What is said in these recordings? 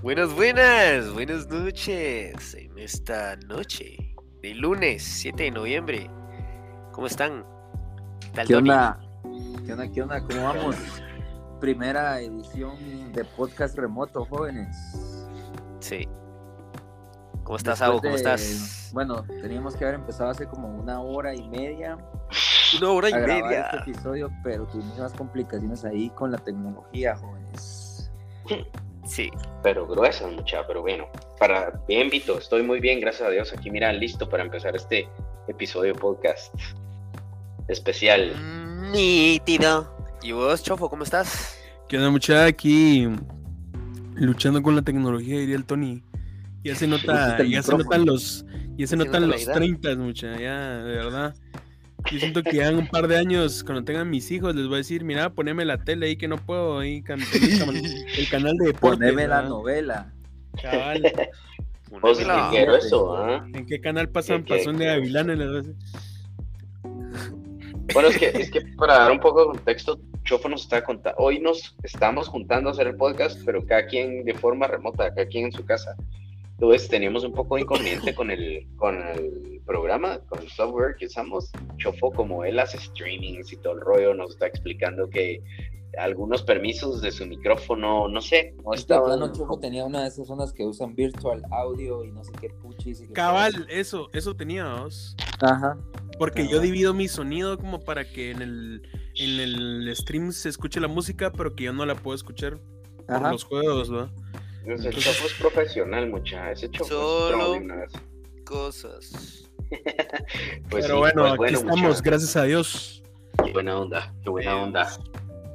Buenas, buenas, buenas noches. En esta noche de lunes 7 de noviembre. ¿Cómo están? ¿Qué, ¿Qué onda? ¿Qué onda? ¿Qué onda? ¿Cómo vamos? Primera edición de podcast remoto, jóvenes. Sí. ¿Cómo estás, Abo? ¿Cómo estás? Bueno, teníamos que haber empezado hace como una hora y media. Una hora y a media. Este episodio, pero tuvimos unas complicaciones ahí con la tecnología, jóvenes. Sí. Pero gruesa, mucha, pero bueno. Para bien, Vito, estoy muy bien, gracias a Dios. Aquí, mira, listo para empezar este episodio podcast especial. Nítido. ¿Y vos, Chofo, cómo estás? ¿Qué onda, mucha? Aquí luchando con la tecnología, diría el Tony. Ya se nota, el ya se notan los, ya se Se notan los edad. 30, mucha, ya, de verdad. Yo siento que ya en un par de años, cuando tengan mis hijos, les voy a decir, mira, poneme la tele ahí que no puedo, ahí, can- el, can- el canal de deportes. Poneme la novela. Cabal. O quiero eso, ¿ah? ¿En qué canal pasan ¿Qué- qué- Pasón de qué? Avilán en las Bueno, es que, es que para dar un poco de contexto, Chofo nos está contando. Hoy nos estamos juntando a hacer el podcast, pero cada quien de forma remota, cada quien en su casa. Entonces teníamos un poco de inconveniente con el, con el programa, con el software que usamos. Chofo, como él hace streamings y todo el rollo, nos está explicando que algunos permisos de su micrófono, no sé, no Este estaban. plano Choco tenía una de esas zonas que usan virtual audio y no sé qué puchis. y qué Cabal, eso, eso teníamos. Ajá. Porque yo divido mi sonido como para que en el, en el stream se escuche la música, pero que yo no la puedo escuchar por Ajá. los juegos, Ese Chofo es profesional, mucha. Ese Chofo Solo- es pro de una vez. Cosas. Pues pero sí, bueno, pues aquí bueno, estamos, mucha. gracias a Dios. Qué buena onda, qué buena onda.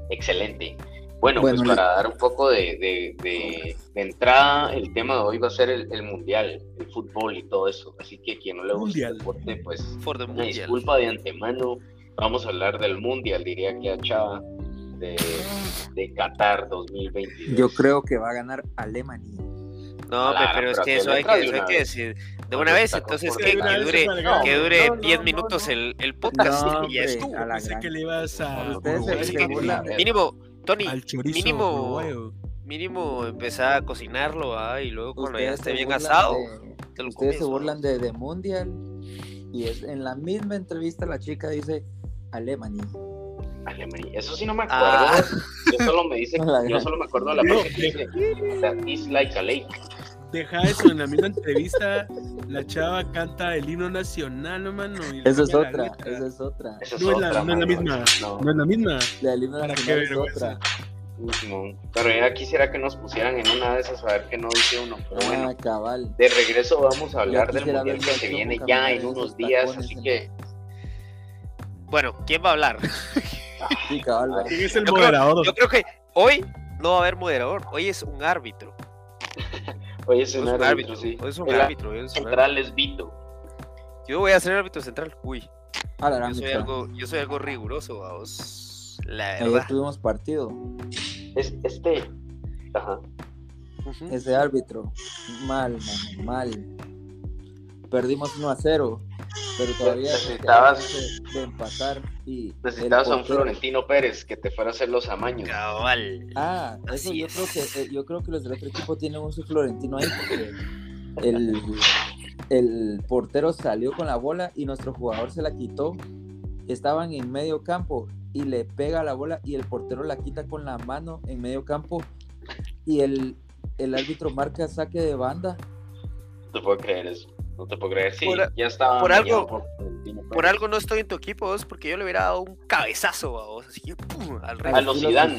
Excelente. Bueno, Bueno, pues para dar un poco de, de- de- de entrada, el tema de hoy va a ser el, el mundial, el fútbol y todo eso. Así que quien no le gusta Mundial. el deporte, pues For the una Mundial. disculpa de antemano. Vamos a hablar del mundial, diría que a Chava, de, de Qatar 2022. Yo creo que va a ganar Alemania. No, Ala, pero es pero que que eso hay que, eso hay que decir de una vez, entonces que, dure, que dure no, 10 no, minutos no. el, el podcast No, y ya estuvo. Pensé que le ibas a Mínimo, Tony, al chorizo mínimo- mínimo empezar a cocinarlo, ¿ah? y luego cuando ya esté bien asado, de- te lo Ustedes comes. se ¿no? burlan de, de Mundial y es en la misma entrevista la chica dice Alemania. Alemania. Eso sí no me acuerdo. Ah. Yo solo me dice, yo solo me acuerdo de la parte que dice that is like a lake. Deja eso, en la misma entrevista, la chava canta el himno nacional, no mano. Esa es otra, esa es otra. Esa es No es la- no es la misma. No. No es la misma. La del himno ¿Para qué nacional es otra. Simón. Pero ya quisiera que nos pusieran en una de esas a ver qué no dice uno. Pero bueno, Ah, cabal. de regreso vamos a hablar del mundial que se viene ya en unos días, así que Bueno, ¿quién va a hablar? Sí, cabal. ¿Quién es el Yo creo- moderador? Yo creo que hoy no va a haber moderador, hoy es un árbitro. hoy es Hoy un es un árbitro, árbitro, sí. hoy es un El árbitro. hoy es un árbitro. central es Vito. Yo voy a ser árbitro central. Uy, A la yo soy algo, yo soy algo riguroso, vamos. La Ayer verdad. tuvimos partido. Es, este. Ajá. Ujú. Ese árbitro. Mal, mano, mal. Perdimos 1 a 0. Pero todavía Necesitabas- de, de empatar. Y Necesitabas a un Florentino Pérez que te fuera a hacer los amaños. Cabal. Ah, eso Así yo es. creo que eh, yo creo que los del otro equipo tienen un su Florentino ahí porque el, el portero salió con la bola y nuestro jugador se la quitó. Estaban en medio campo y le pega la bola y el portero la quita con la mano en medio campo y el, el árbitro marca saque de banda. No te puedo creer eso. No te puedo creer. Sí, Por ya estaba. por algo- por algo no estoy en tu equipo, vos, porque yo le hubiera dado un cabezazo a vos, así que ¡pum! al rey. A los Zidane.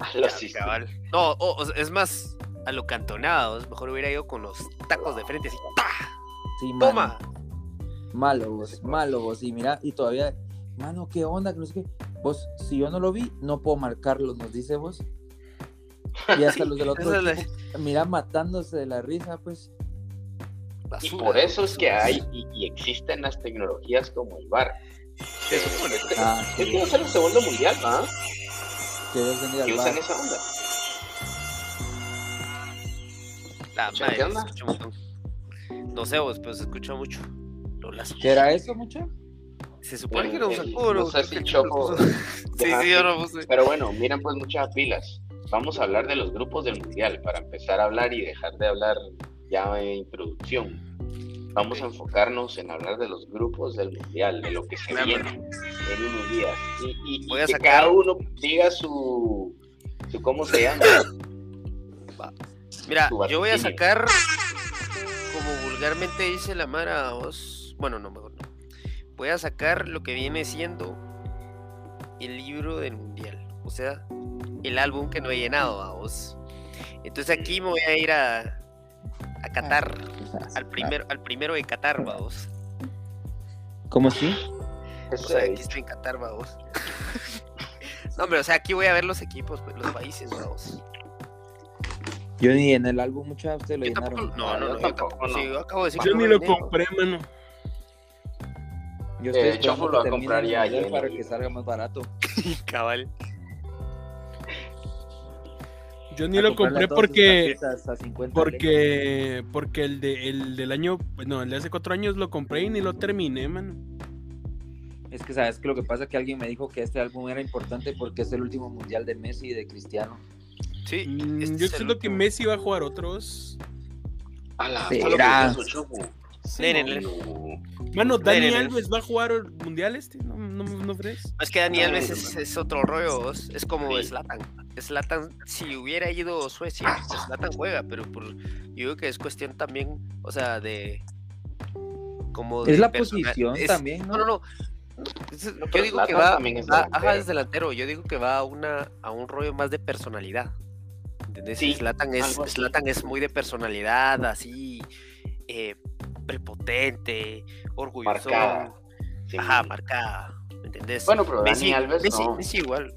A los. No, es más, a lo cantonados, mejor hubiera ido con los tacos de frente así. ¡pa! Sí, mano. ¡Toma! Malo vos, malo vos. Y mira, y todavía, mano, ¿qué onda? Que no sé qué. Vos, si yo no lo vi, no puedo marcarlo, nos dice vos. Y hasta los del otro equipo, mira, matándose de la risa, pues. Y Basura, por eso es que hay y, y existen las tecnologías como el VAR. Se supone. Este, Ah, este va a ser el segundo mundial, ¿ah? Que Que usan esa onda. La ¿Qué madre, se onda? escucha montón. No sé vos, pero se escucha mucho. ¿Qué era eso, mucho? Se supone que era un El- sacudo. no sé si Chopo Sí, sí, yo no puse. Pero bueno, miren pues muchas pilas. vamos a hablar de los grupos del mundial para empezar a hablar y dejar de hablar ya en introducción. Vamos a enfocarnos en hablar de los grupos del mundial, de lo que se Claro. viene en unos días. Y, y- y Voy a que sacar- cada uno diga su, su ¿cómo se llama? Mira, yo voy a sacar, como vulgarmente dice la Mara, vos. Bueno, no, mejor no. Voy a sacar lo que viene siendo el libro del mundial. O sea, el álbum que no he llenado, vos. Entonces aquí me voy a ir a, a Qatar, al primero, al primero de Qatar, vamos. ¿Cómo sí? O Eso sea, es. aquí estoy en Qatar, vamos. No, pero o sea, aquí voy a ver los equipos, pues, los países, vamos. Yo ni en el álbum muchas ustedes lo Yo tampoco, llenaron. no, no, yo no, yo tampoco, tampoco. no. Sí, yo acabo de decir Yo que ni lo compré, mano. Yo estoy Eh, Chofo lo que va a termine comprar el ya mundial lleno, para que salga más barato. Cabal. Yo ni lo compré porque tarjetas a 50 porque porque el de el del año, no, el de hace cuatro años lo compré y ni lo terminé, mano. Es que sabes que lo que pasa es que alguien me dijo que este álbum era importante porque es el último mundial de Messi y de Cristiano. Sí, Mm, este yo siento que. Messi va a jugar otros. A la Será. a Leen, leen. No. Mano, Dani. Alves va a jugar el mundial este, no no no fregues. Es que Dani Alves es, es otro rollo, vos. es como Sí. Slatan. Slatan, si hubiera ido a Suecia, Slatan juega, pero por, yo digo que es cuestión también, o sea, de. Como Es de la persona- posición es- también, No, ¿no? no. Es- yo digo que va, es va- ajá, delantero. es delantero. Yo digo que va a una a un rollo más de personalidad. ¿Entendés? Sí, Zlatan es. Zlatan es muy de personalidad, así eh, prepotente, orgulloso. Marcada. Sí. Ajá, marcada. ¿Me entendés? Bueno, pero Messi, Dani Alves Messi, no. Messi igual.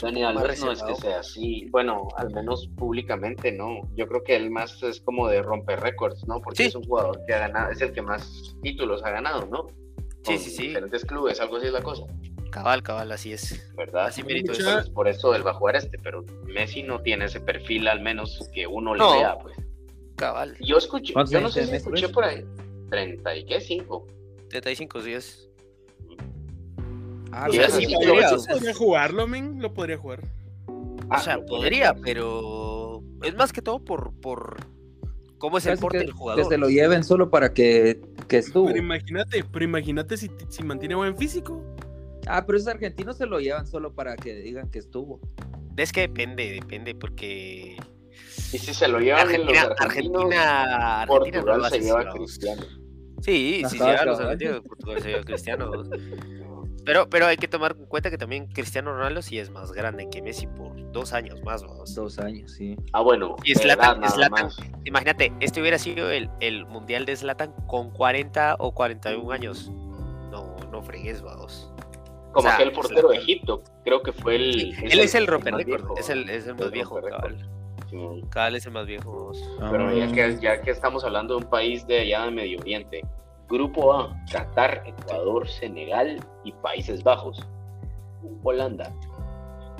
Dani Alves no es que sea así. Bueno, al menos públicamente no. Yo creo que él más es como de romper récords, ¿no? Porque Sí. es un jugador que ha ganado, es el que más títulos ha ganado, ¿no? Sí, Con sí, sí. Diferentes clubes, algo así es la cosa, Cabal, cabal, así es. ¿verdad? Así mérito es. Entonces, por eso él va a jugar este, pero Messi no tiene ese perfil, al menos que uno No. le vea, pues. Cabal. Yo escuché, ¿Cuántos yo no sé si escuché pues? por ahí. 30 y qué, 5. 35 días. Ah, Y pero así sí podría- jugarlo, men, lo podría jugar. Ah, o sea, podría, pero es más que todo por, por cómo es el porte que, del que jugador. se lo lleven solo para que, que estuvo. Pero imagínate, pero imagínate si, si mantiene buen físico. Ah, pero esos argentinos se lo llevan solo para que digan que estuvo. Es que depende, depende, porque Y si se lo llevan en los Argentina, argentinos, Argentina, Argentina no Portugal lo se hace lleva a. Cristiano. Sí, sí, sí, a los cabal. argentinos, Portugal se lleva a Cristiano. Pero, pero hay que tomar en cuenta que también Cristiano Ronaldo sí es más grande que Messi por dos años más. vamos. Dos años, sí. Ah, bueno, Y de Zlatan- Zlatan-. Imagínate, este hubiera sido el, el mundial de Zlatan con 40 o 41 años. No, no fregues, vamos. Como o sea, aquel portero de. Egipto, creo que fue el. Sí, él es el romper es el, es el más viejo, cabal. Sí. Es el más viejo. vamos. Pero ya Ah. que, ya que estamos hablando de un país de allá de Medio Oriente, Grupo A, Qatar, Ecuador, Senegal y Países Bajos. Holanda.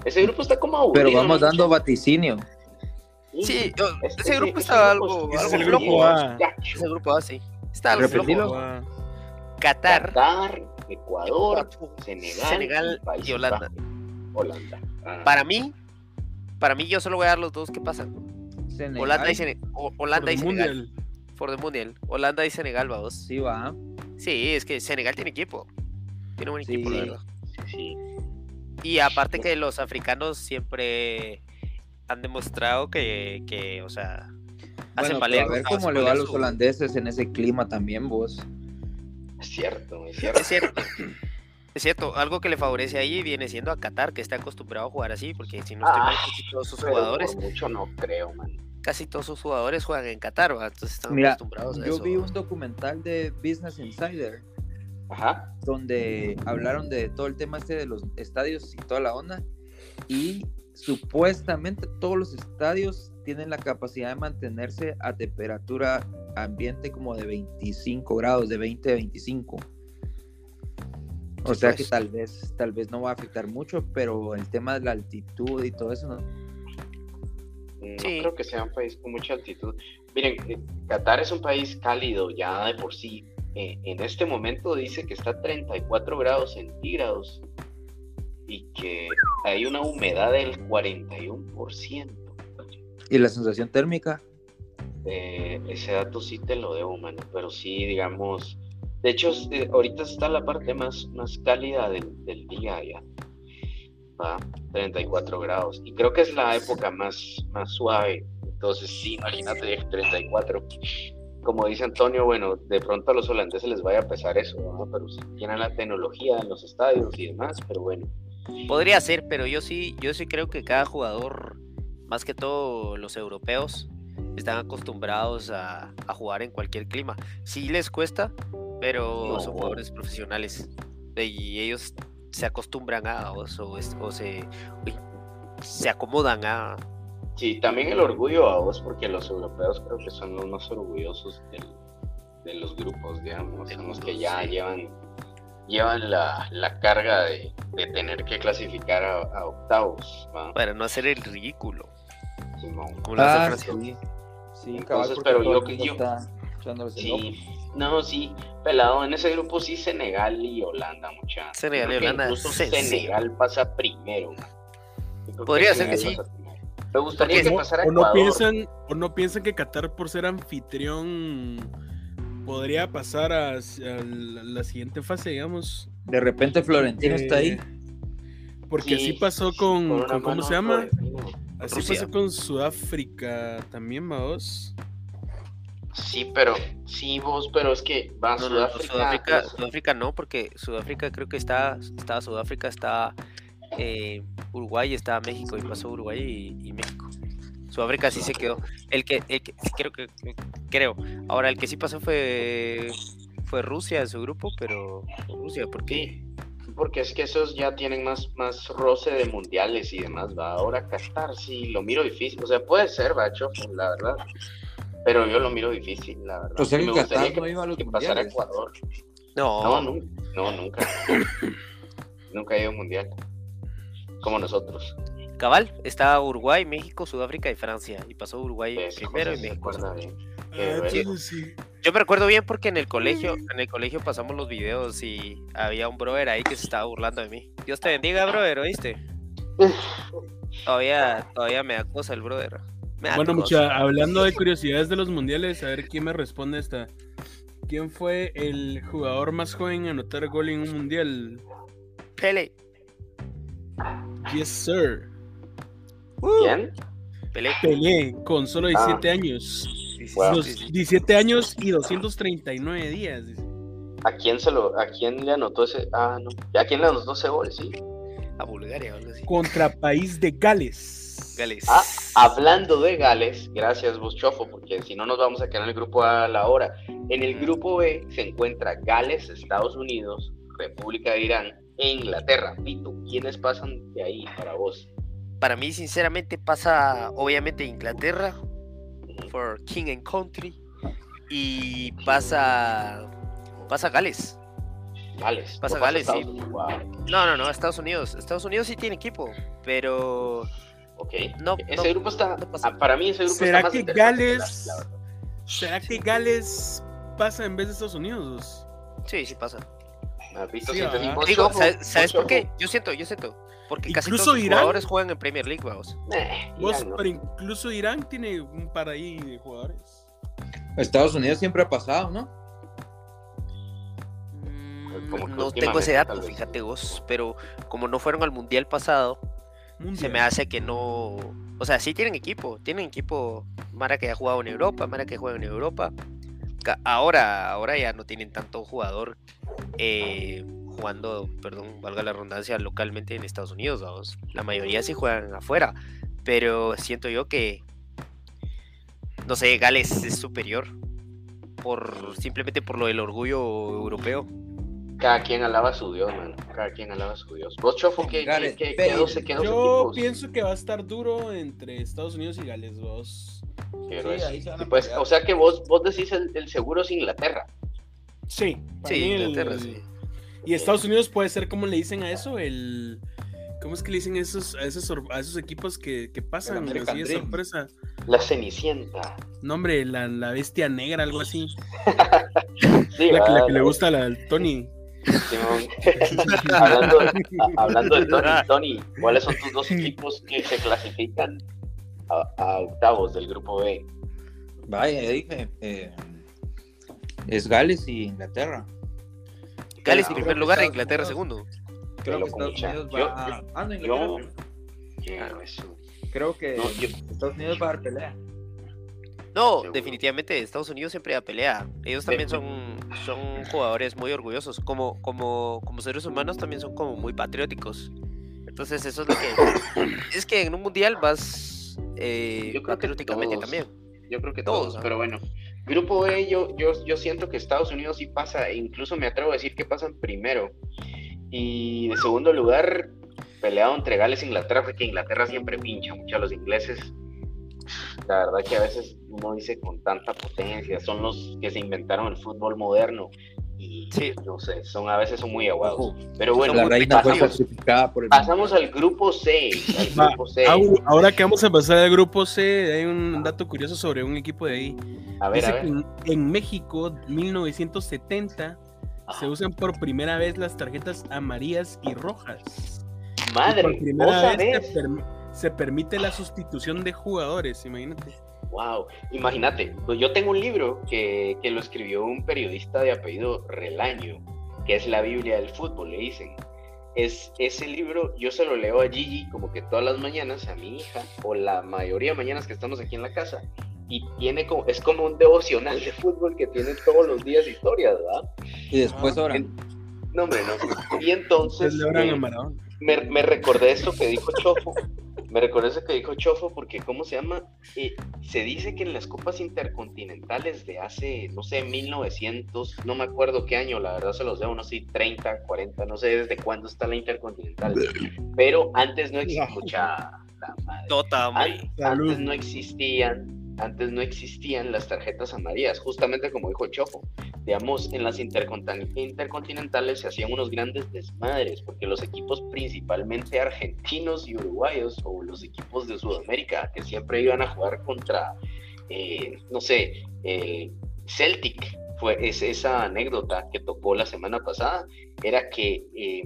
Ese grupo está como aburrido. Pero vamos ¿no? dando vaticinio. Sí, yo- Ese- ese grupo ese está grupo algo, ese algo es el grupo. A. Ese grupo así. Está algo Repetilo. flojo. Qatar, Qatar, Ecuador, Ecuador, Senegal, Senegal y, Holanda. Bajos. Holanda. Ah. Para mí, para mí yo solo voy a dar los dos que pasan. Senegal, Holanda y, Sene- o- Holanda y Senegal. mundial. For the Mundial. Holanda y Senegal, vamos. Sí, va. Sí, es que Senegal tiene equipo. Tiene buen Sí. equipo, la verdad. Sí, sí. Y aparte que los africanos siempre han demostrado que, que o sea, hacen Bueno, valer. a ver cómo le va a los su- holandeses en ese clima también, vos. Es cierto, es cierto. Es cierto. Es cierto, algo que le favorece ahí viene siendo a Qatar, que está acostumbrado a jugar así, porque si no estoy mal, Ah, casi todos sus jugadores, mucho no creo, man. casi todos sus jugadores juegan en Qatar, ¿va? entonces están Mira, acostumbrados a yo eso. vi un documental de Business Insider Ajá. donde hablaron de todo el tema este de los estadios y toda la onda y supuestamente todos los estadios tienen la capacidad de mantenerse a temperatura ambiente como de 25 grados, de 20 a 25. O sea pues. que tal vez, tal vez no va a afectar mucho, pero el tema de la altitud y todo eso, ¿no? No Sí. creo que sea un país con mucha altitud. Miren, eh, Qatar es un país cálido ya de por sí. Eh, en este momento dice que está a 34 grados centígrados y que hay una humedad del 41%. ¿Y la sensación térmica? Eh, ese dato sí te lo debo, mano, pero sí, digamos, de hecho, eh, ahorita está la parte más, más cálida del, del día ya, va, 34 grados, y creo que es la época más, más suave, entonces sí, imagínate 34, como dice Antonio, bueno, de pronto a los holandeses les vaya a pesar eso, ¿no? pero si tienen la tecnología en los estadios y demás, pero bueno. Podría ser, pero yo sí, yo sí creo que cada jugador, más que todo los europeos, están acostumbrados a, a jugar en cualquier clima. Sí les cuesta, pero No. son jugadores profesionales y ellos se acostumbran a o, o es- o se, uy, se acomodan a... Sí, también el orgullo a vos, porque los europeos creo que son los más orgullosos del- de los grupos, digamos, son los que ya sí. llevan, llevan la, la carga de, de tener que clasificar a, a octavos, ¿va? para no hacer el ridículo. Como lo hace Ah, Francia. sí. Sí, Entonces, pero yo que- yo-. Sí, no, sí, pelado, en ese grupo sí Senegal y Holanda, mucha. Senegal y Holanda, Incluso. Senegal pasa primero. Podría ser que sí. Me gustaría Porque que no- pasara o, no piensan, o no piensan que Qatar, por ser anfitrión, podría pasar a, a la, siguiente fase, digamos. De repente Florentino está ahí. Eh, Porque Sí, así pasó con, una con- ¿cómo se llama? Florentino. Así Rusia. pasó con Sudáfrica también, vamos. Sí, pero, sí, vos, pero es que va No, no, Sudáfrica. Sudáfrica, Sudáfrica no, porque Sudáfrica creo que está, está Sudáfrica, está eh, Uruguay, está México y pasó Uruguay y, y México. Sudáfrica sí se quedó. El que, el que sí creo que creo. Ahora el que sí pasó fue fue Rusia en su grupo, pero Rusia porque Sí, porque es que esos ya tienen más, más roce de mundiales y demás, va. Ahora Qatar sí lo miro difícil. O sea, puede ser, va, Chofo, la verdad. Pero yo lo miro difícil, la verdad. O sea Y que me gustaría Qatar no iba a los que pasara. Ecuador. no, No, nunca. No, nunca. nunca ha ido a un mundial. Como nosotros. cabal, está Uruguay, México, Sudáfrica y Francia y pasó Uruguay Pues, primero y se México. bien. Ah, bueno. sí. Yo me recuerdo bien porque en el colegio, en el colegio pasamos los videos y había un brother ahí que se estaba burlando de mí. Dios te bendiga, brother, ¿oíste? Todavía, todavía me da cosa el brother. Me da Bueno, cosa. mucha, hablando de curiosidades de los mundiales, a ver quién me responde esta. ¿Quién fue el jugador más joven en anotar gol en un mundial? Pele. Yes, sir. Uh, ¿Quién? Pelé. Pelé, con solo 17 Ah. años. Wow. Los sí, sí. 17 años y 239 días. dice. ¿A quién se lo, a quién le anotó ese? Ah, no. ¿A quién le anotó ese gol? Sí. A Bulgaria algo así. Contra país de Gales. Gales. Ah, hablando de Gales, gracias vos Chofo, porque si no nos vamos a quedar en el grupo A la hora. En el grupo B se encuentra Gales, Estados Unidos, República de Irán e Inglaterra. Pito, ¿quiénes pasan de ahí para vos? Para mí, sinceramente, pasa obviamente Inglaterra, for King and Country, y pasa, pasa Gales. Gales. Pasa ¿no pasa Gales, sí. Wow, No, no, no, Estados Unidos. Estados Unidos sí tiene equipo, pero ok. No, ese no, grupo está, no pasa. para mí ese grupo ¿Será está más que Gales- la- la verdad. ¿Será que Gales pasa en vez de Estados Unidos? sí, sí pasa. Sí, Digo, ¿sabes, por qué? Yo siento, yo siento. Porque casi Incluso todos los Irán. jugadores juegan en Premier League, vamos. eh, Vos, Irán, ¿no? pero incluso Irán tiene un par ahí de jugadores. Estados Unidos siempre ha pasado, ¿no? Mm, como no tengo ese dato, fíjate vos, pero como no fueron al mundial pasado, se me hace que no. O sea, sí tienen equipo, tienen equipo. Mara que ha jugado en Europa, Mara que juega en Europa. Ahora, ahora ya no tienen tanto jugador eh, jugando, perdón, valga la redundancia, localmente en Estados Unidos, vamos. La mayoría sí juegan afuera, pero siento yo que, no sé, Gales es superior por simplemente por lo del orgullo europeo. Cada quien alaba a su Dios, man. Cada quien alaba a su Dios. Vos, Chofo, ¿qué, qué, Gareth qué, qué Yo equipos? pienso que va a estar duro entre Estados Unidos y Gales, vos. Sí, Y pues, o sea que vos, vos decís el, el seguro es Inglaterra. Sí, Sí, el- Inglaterra, sí. Y Estados Unidos puede ser como le dicen a eso, el. ¿Cómo es que le dicen a esos, a esos, sor- a esos equipos que, que pasan así de sorpresa? La Cenicienta. No, hombre, la, la bestia negra, algo así. Sí, La que, la que le gusta al Tony. Hablando, de, a- hablando de Tony, Tony, ¿cuáles son tus dos equipos que se clasifican a, a octavos del grupo B. Vaya, dije. eh, es Gales y Inglaterra. Gales en primer lugar, Inglaterra segundo. Creo que Estados. Unidos va. Eso. Creo que Estados Unidos va a dar pelea. No, Seguro. definitivamente Estados Unidos siempre da pelea. Ellos también son, son jugadores muy orgullosos. Como, como, como seres humanos también son como muy patrióticos. Entonces eso es lo que... es que en un mundial vas eh, Yo creo que patrióticamente todos. también. Yo creo que Todos, todos, pero bueno. Grupo B, yo, yo, yo siento que Estados Unidos sí pasa, e incluso me atrevo a decir que pasan primero. Y de segundo lugar, peleado entre Gales e Inglaterra, porque Inglaterra siempre pincha mucho a los ingleses. La verdad que a veces uno dice con tanta potencia, son los que se inventaron el fútbol moderno. Y Sí. no sé, son a veces son muy aguados. Ojo, Pero bueno, la reina fue pasamos, sacrificada por el. pasamos al grupo C. Al Va, grupo C. Au- Ahora que vamos a pasar al grupo C, hay un dato curioso sobre un equipo de ahí. A ver, Dice a que en, en México, 1970, Ajá. se usan por primera vez las tarjetas amarillas y rojas. Y Madre, por ¿vos primera vez se permite la sustitución de jugadores, imagínate. Wow, imagínate, pues yo tengo un libro que, que lo escribió un periodista de apellido Relaño, que es la Biblia del fútbol, le dicen. Es, ese libro yo se lo leo a Gigi como que todas las mañanas, a mi hija, o la mayoría de mañanas que estamos aquí en la casa, y tiene como, es como un devocional de fútbol que tiene todos los días historias, ¿verdad? Y después ahora. No, hombre, no. Y entonces... Le habrán eh, a Maradona. Me, me recordé esto que dijo Chofo. Me recordé eso que dijo Chofo porque, ¿cómo se llama? Eh, se dice que en las copas intercontinentales de hace, no sé, 1900, no me acuerdo qué año, la verdad se los debo, no sé, 30, 40, no sé desde cuándo está la intercontinental. Pero antes no existía. Tota, An- hombre. Salud. antes no existían antes no existían las tarjetas amarillas justamente como dijo Chofo digamos en las intercontin- intercontinentales se hacían unos grandes desmadres porque los equipos principalmente argentinos y uruguayos o los equipos de Sudamérica que siempre iban a jugar contra eh, no sé el Celtic fue es esa anécdota que tocó la semana pasada era que eh,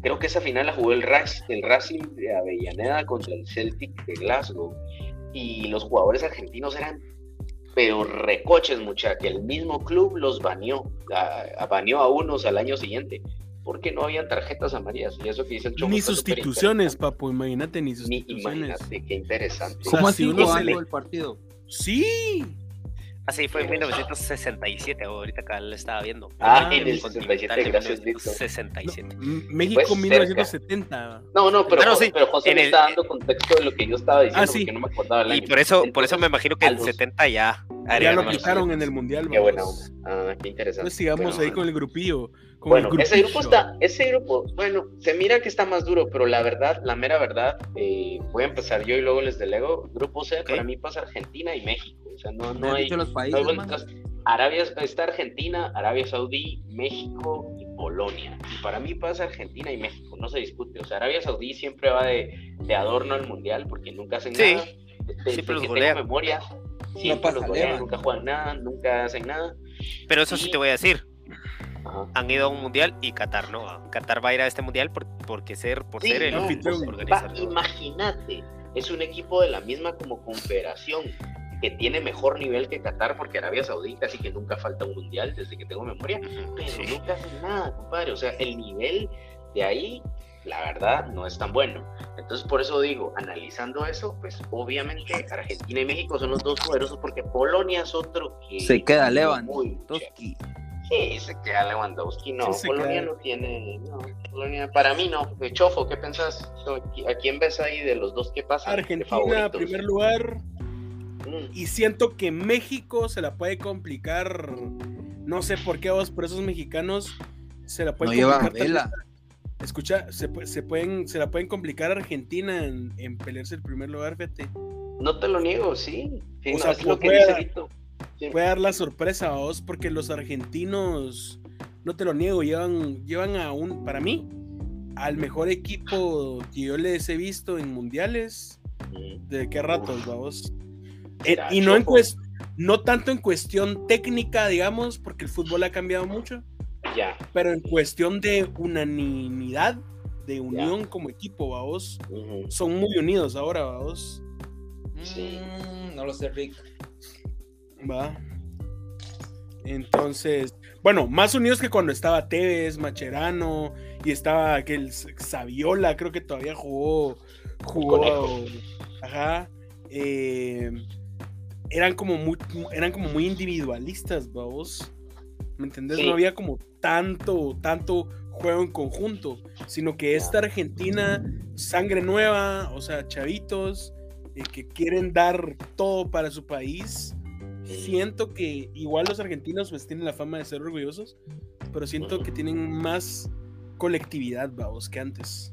creo que esa final la jugó el, el Racing de Avellaneda contra el Celtic de Glasgow y los jugadores argentinos eran pero recoches mucha que el mismo club los baneó a, a- baneó a unos al año siguiente porque no habían tarjetas amarillas y eso que dice el Chomo Ni sustituciones, papu, imagínate, ni Ni sustituciones. imagínate qué interesante O sea, ¿Cómo si así uno se le- el partido? Sí. Así fue en 1967, ahorita acá le estaba viendo. ah Ah, en el Continental 67 de gracias Víctor 67. M- México Pues, 1970. no no pero, Ah, no, sí, pero José en me el- está dando contexto de lo que yo estaba diciendo Ah, sí. porque no me acordaba el Y año por eso, por eso Entonces, me imagino que a el los- 70 ya. Ya lo quitaron en el mundial. qué buena onda ah qué interesante Pues sigamos Bueno, ahí con el grupillo. Con Bueno, ese grupo está, ese grupo, bueno, se mira que está más duro, pero la verdad, la mera verdad, eh, voy a empezar yo y luego les delego. Grupo C, para mí pasa Argentina y México. O sea, no, ¿Me no hay, los no hay países, man? vueltas. Arabia está Argentina, Arabia Saudí, México y Polonia. Y para mí pasa Argentina y México, no se discute. O sea, Arabia Saudí siempre va de, de adorno al mundial porque nunca hacen Sí. nada. Desde Siempre los que golean. tengo memoria, siempre pasa los golean, nunca juegan nada, nunca hacen nada. Pero eso sí te voy a decir. Ajá. Han ido a un mundial y Qatar no. Qatar va a ir a este mundial por, porque ser, por Sí, ser el no, pues, organizador. imagínate, es un equipo de la misma como confederación que tiene mejor nivel que Qatar porque Arabia Saudí casi que nunca falta un mundial desde que tengo memoria, pero sí. nunca hacen nada, compadre. O sea, el nivel de ahí, la verdad, no es tan bueno. Entonces, por eso digo, analizando eso, pues obviamente Argentina y México son los dos poderosos porque Polonia es otro que... Se queda muy, Lewandowski. Sí, se queda Lewandowski, no, Sí, Polonia queda. no tiene, no, Polonia, para mí no, Chofo, ¿qué pensás? ¿A quién ves ahí de los dos que pasan? Argentina, primer lugar. Mm, Y siento que México se la puede complicar. No sé por qué vos, por esos mexicanos se la No pueden lleva complicar. vela. Escucha, se, pu- se pueden, se la pueden complicar a Argentina en, en pelearse el primer lugar, fíjate. No te lo niego, sí, sí, O no, sea, es lo que dice Vito. Sí. Puede dar la sorpresa a vos, porque los argentinos, no te lo niego, llevan, llevan a un, para mí, al mejor equipo que yo les he visto en mundiales. Mm, ¿De qué ratos, vamos? Eh, y no, en no tanto en cuestión técnica, digamos, porque el fútbol ha cambiado mucho, Ya, pero en cuestión de unanimidad, de unión como equipo, vamos, son muy unidos ahora, vamos. Sí. Mm, no lo sé, Rick. Va. Entonces, bueno, más unidos que cuando estaba Tevez, Macherano y estaba aquel Saviola, creo que todavía jugó. Jugó. Ajá. eh, eran como muy, eran como muy individualistas, vamos. ¿Me entendés? Sí. No había como tanto, tanto juego en conjunto, sino que esta Argentina, sangre nueva, o sea, chavitos, eh, que quieren dar todo para su país. Siento que igual los argentinos pues tienen la fama de ser orgullosos, pero siento que tienen más colectividad, vamos, que antes.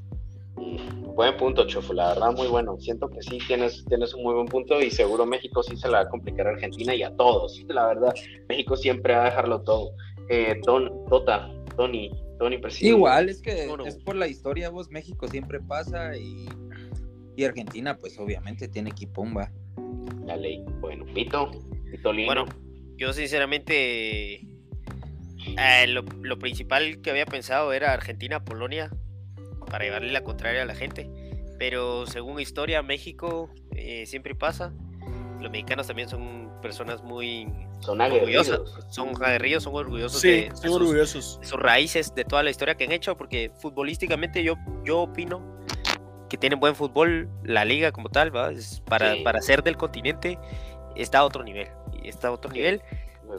Buen punto, Chofo, la verdad muy bueno. Siento que sí tienes, tienes un muy buen punto y seguro México sí se la va a complicar a Argentina y a todos. La verdad, México siempre va a dejarlo todo. Eh, Ton, Tota, Tony, Tony Presidente. Igual, es que No, no. es por la historia, vos, México siempre pasa y, y Argentina, pues obviamente tiene equipomba. La ley. Bueno, Pito. Bueno, yo sinceramente eh, lo, lo principal que había pensado era Argentina-Polonia para llevarle la contraria a la gente. Pero según historia, México eh, siempre pasa. Los mexicanos también son personas muy son orgullosas. Son aguerridos, son orgullosos Sí, de, de son sus, orgullosos. de sus raíces, de toda la historia que han hecho, porque futbolísticamente yo, yo opino que tienen buen fútbol la liga como tal, ¿va? Es para, Sí. para ser del continente está a otro nivel. Está a otro Sí. nivel.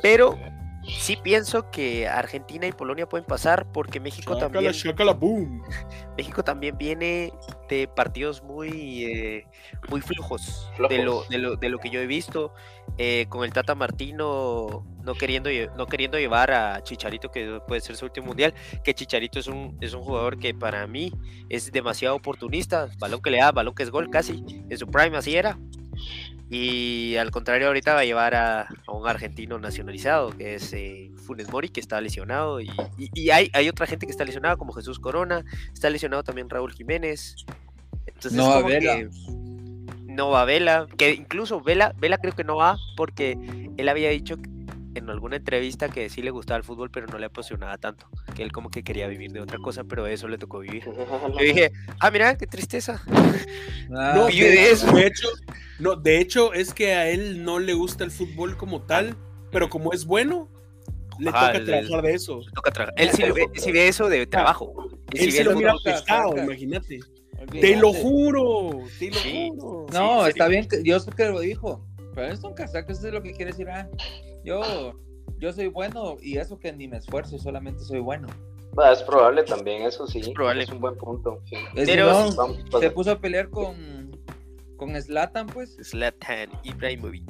Pero sí pienso que Argentina y Polonia pueden pasar porque México también, boom. México también viene de partidos muy, eh, muy flojos, De, lo, Flojos. de, lo, de lo que yo he visto, eh, con el Tata Martino no queriendo, no queriendo llevar a Chicharito, que puede ser su último mundial, que Chicharito es un, es un jugador que para mí es demasiado oportunista, balón que le da, balón que es gol casi, en su prime así era. Y al contrario, ahorita va a llevar a, a un argentino nacionalizado, que es eh, Funes Mori, que está lesionado. Y, y- y hay, hay otra gente que está lesionada, como Jesús Corona. Está lesionado también Raúl Jiménez. Entonces, No va como Vela. que no va Vela. Que incluso Vela, Vela creo que no va, porque él había dicho en alguna entrevista que sí le gustaba el fútbol, pero no le apasionaba tanto. Que él como que quería vivir de otra cosa, pero eso le tocó vivir. Yo dije, ah, mira, qué tristeza. Ah, No, de eso. de hecho, no, de hecho es que a él no le gusta el fútbol como tal, pero como es bueno, le Ajá, toca el- trabajar de eso. Toca trabajar. Él sí, lo ve, sí ve eso de trabajo. Él sí Él ve se lo mira saca. imagínate. Te lo juro, te lo Sí. juro. No, Sí, está serio. bien, sé que lo dijo, pero es un casaco, eso es lo que quiere decir, ah, yo, yo soy bueno y eso que ni me esfuerzo, solamente soy bueno. Va, es probable también, eso sí. Es probable. un buen punto. sí. Es Pero- no, Vamos, se puso a pelear con, con Zlatan, pues, Zlatan Ibrahimovic.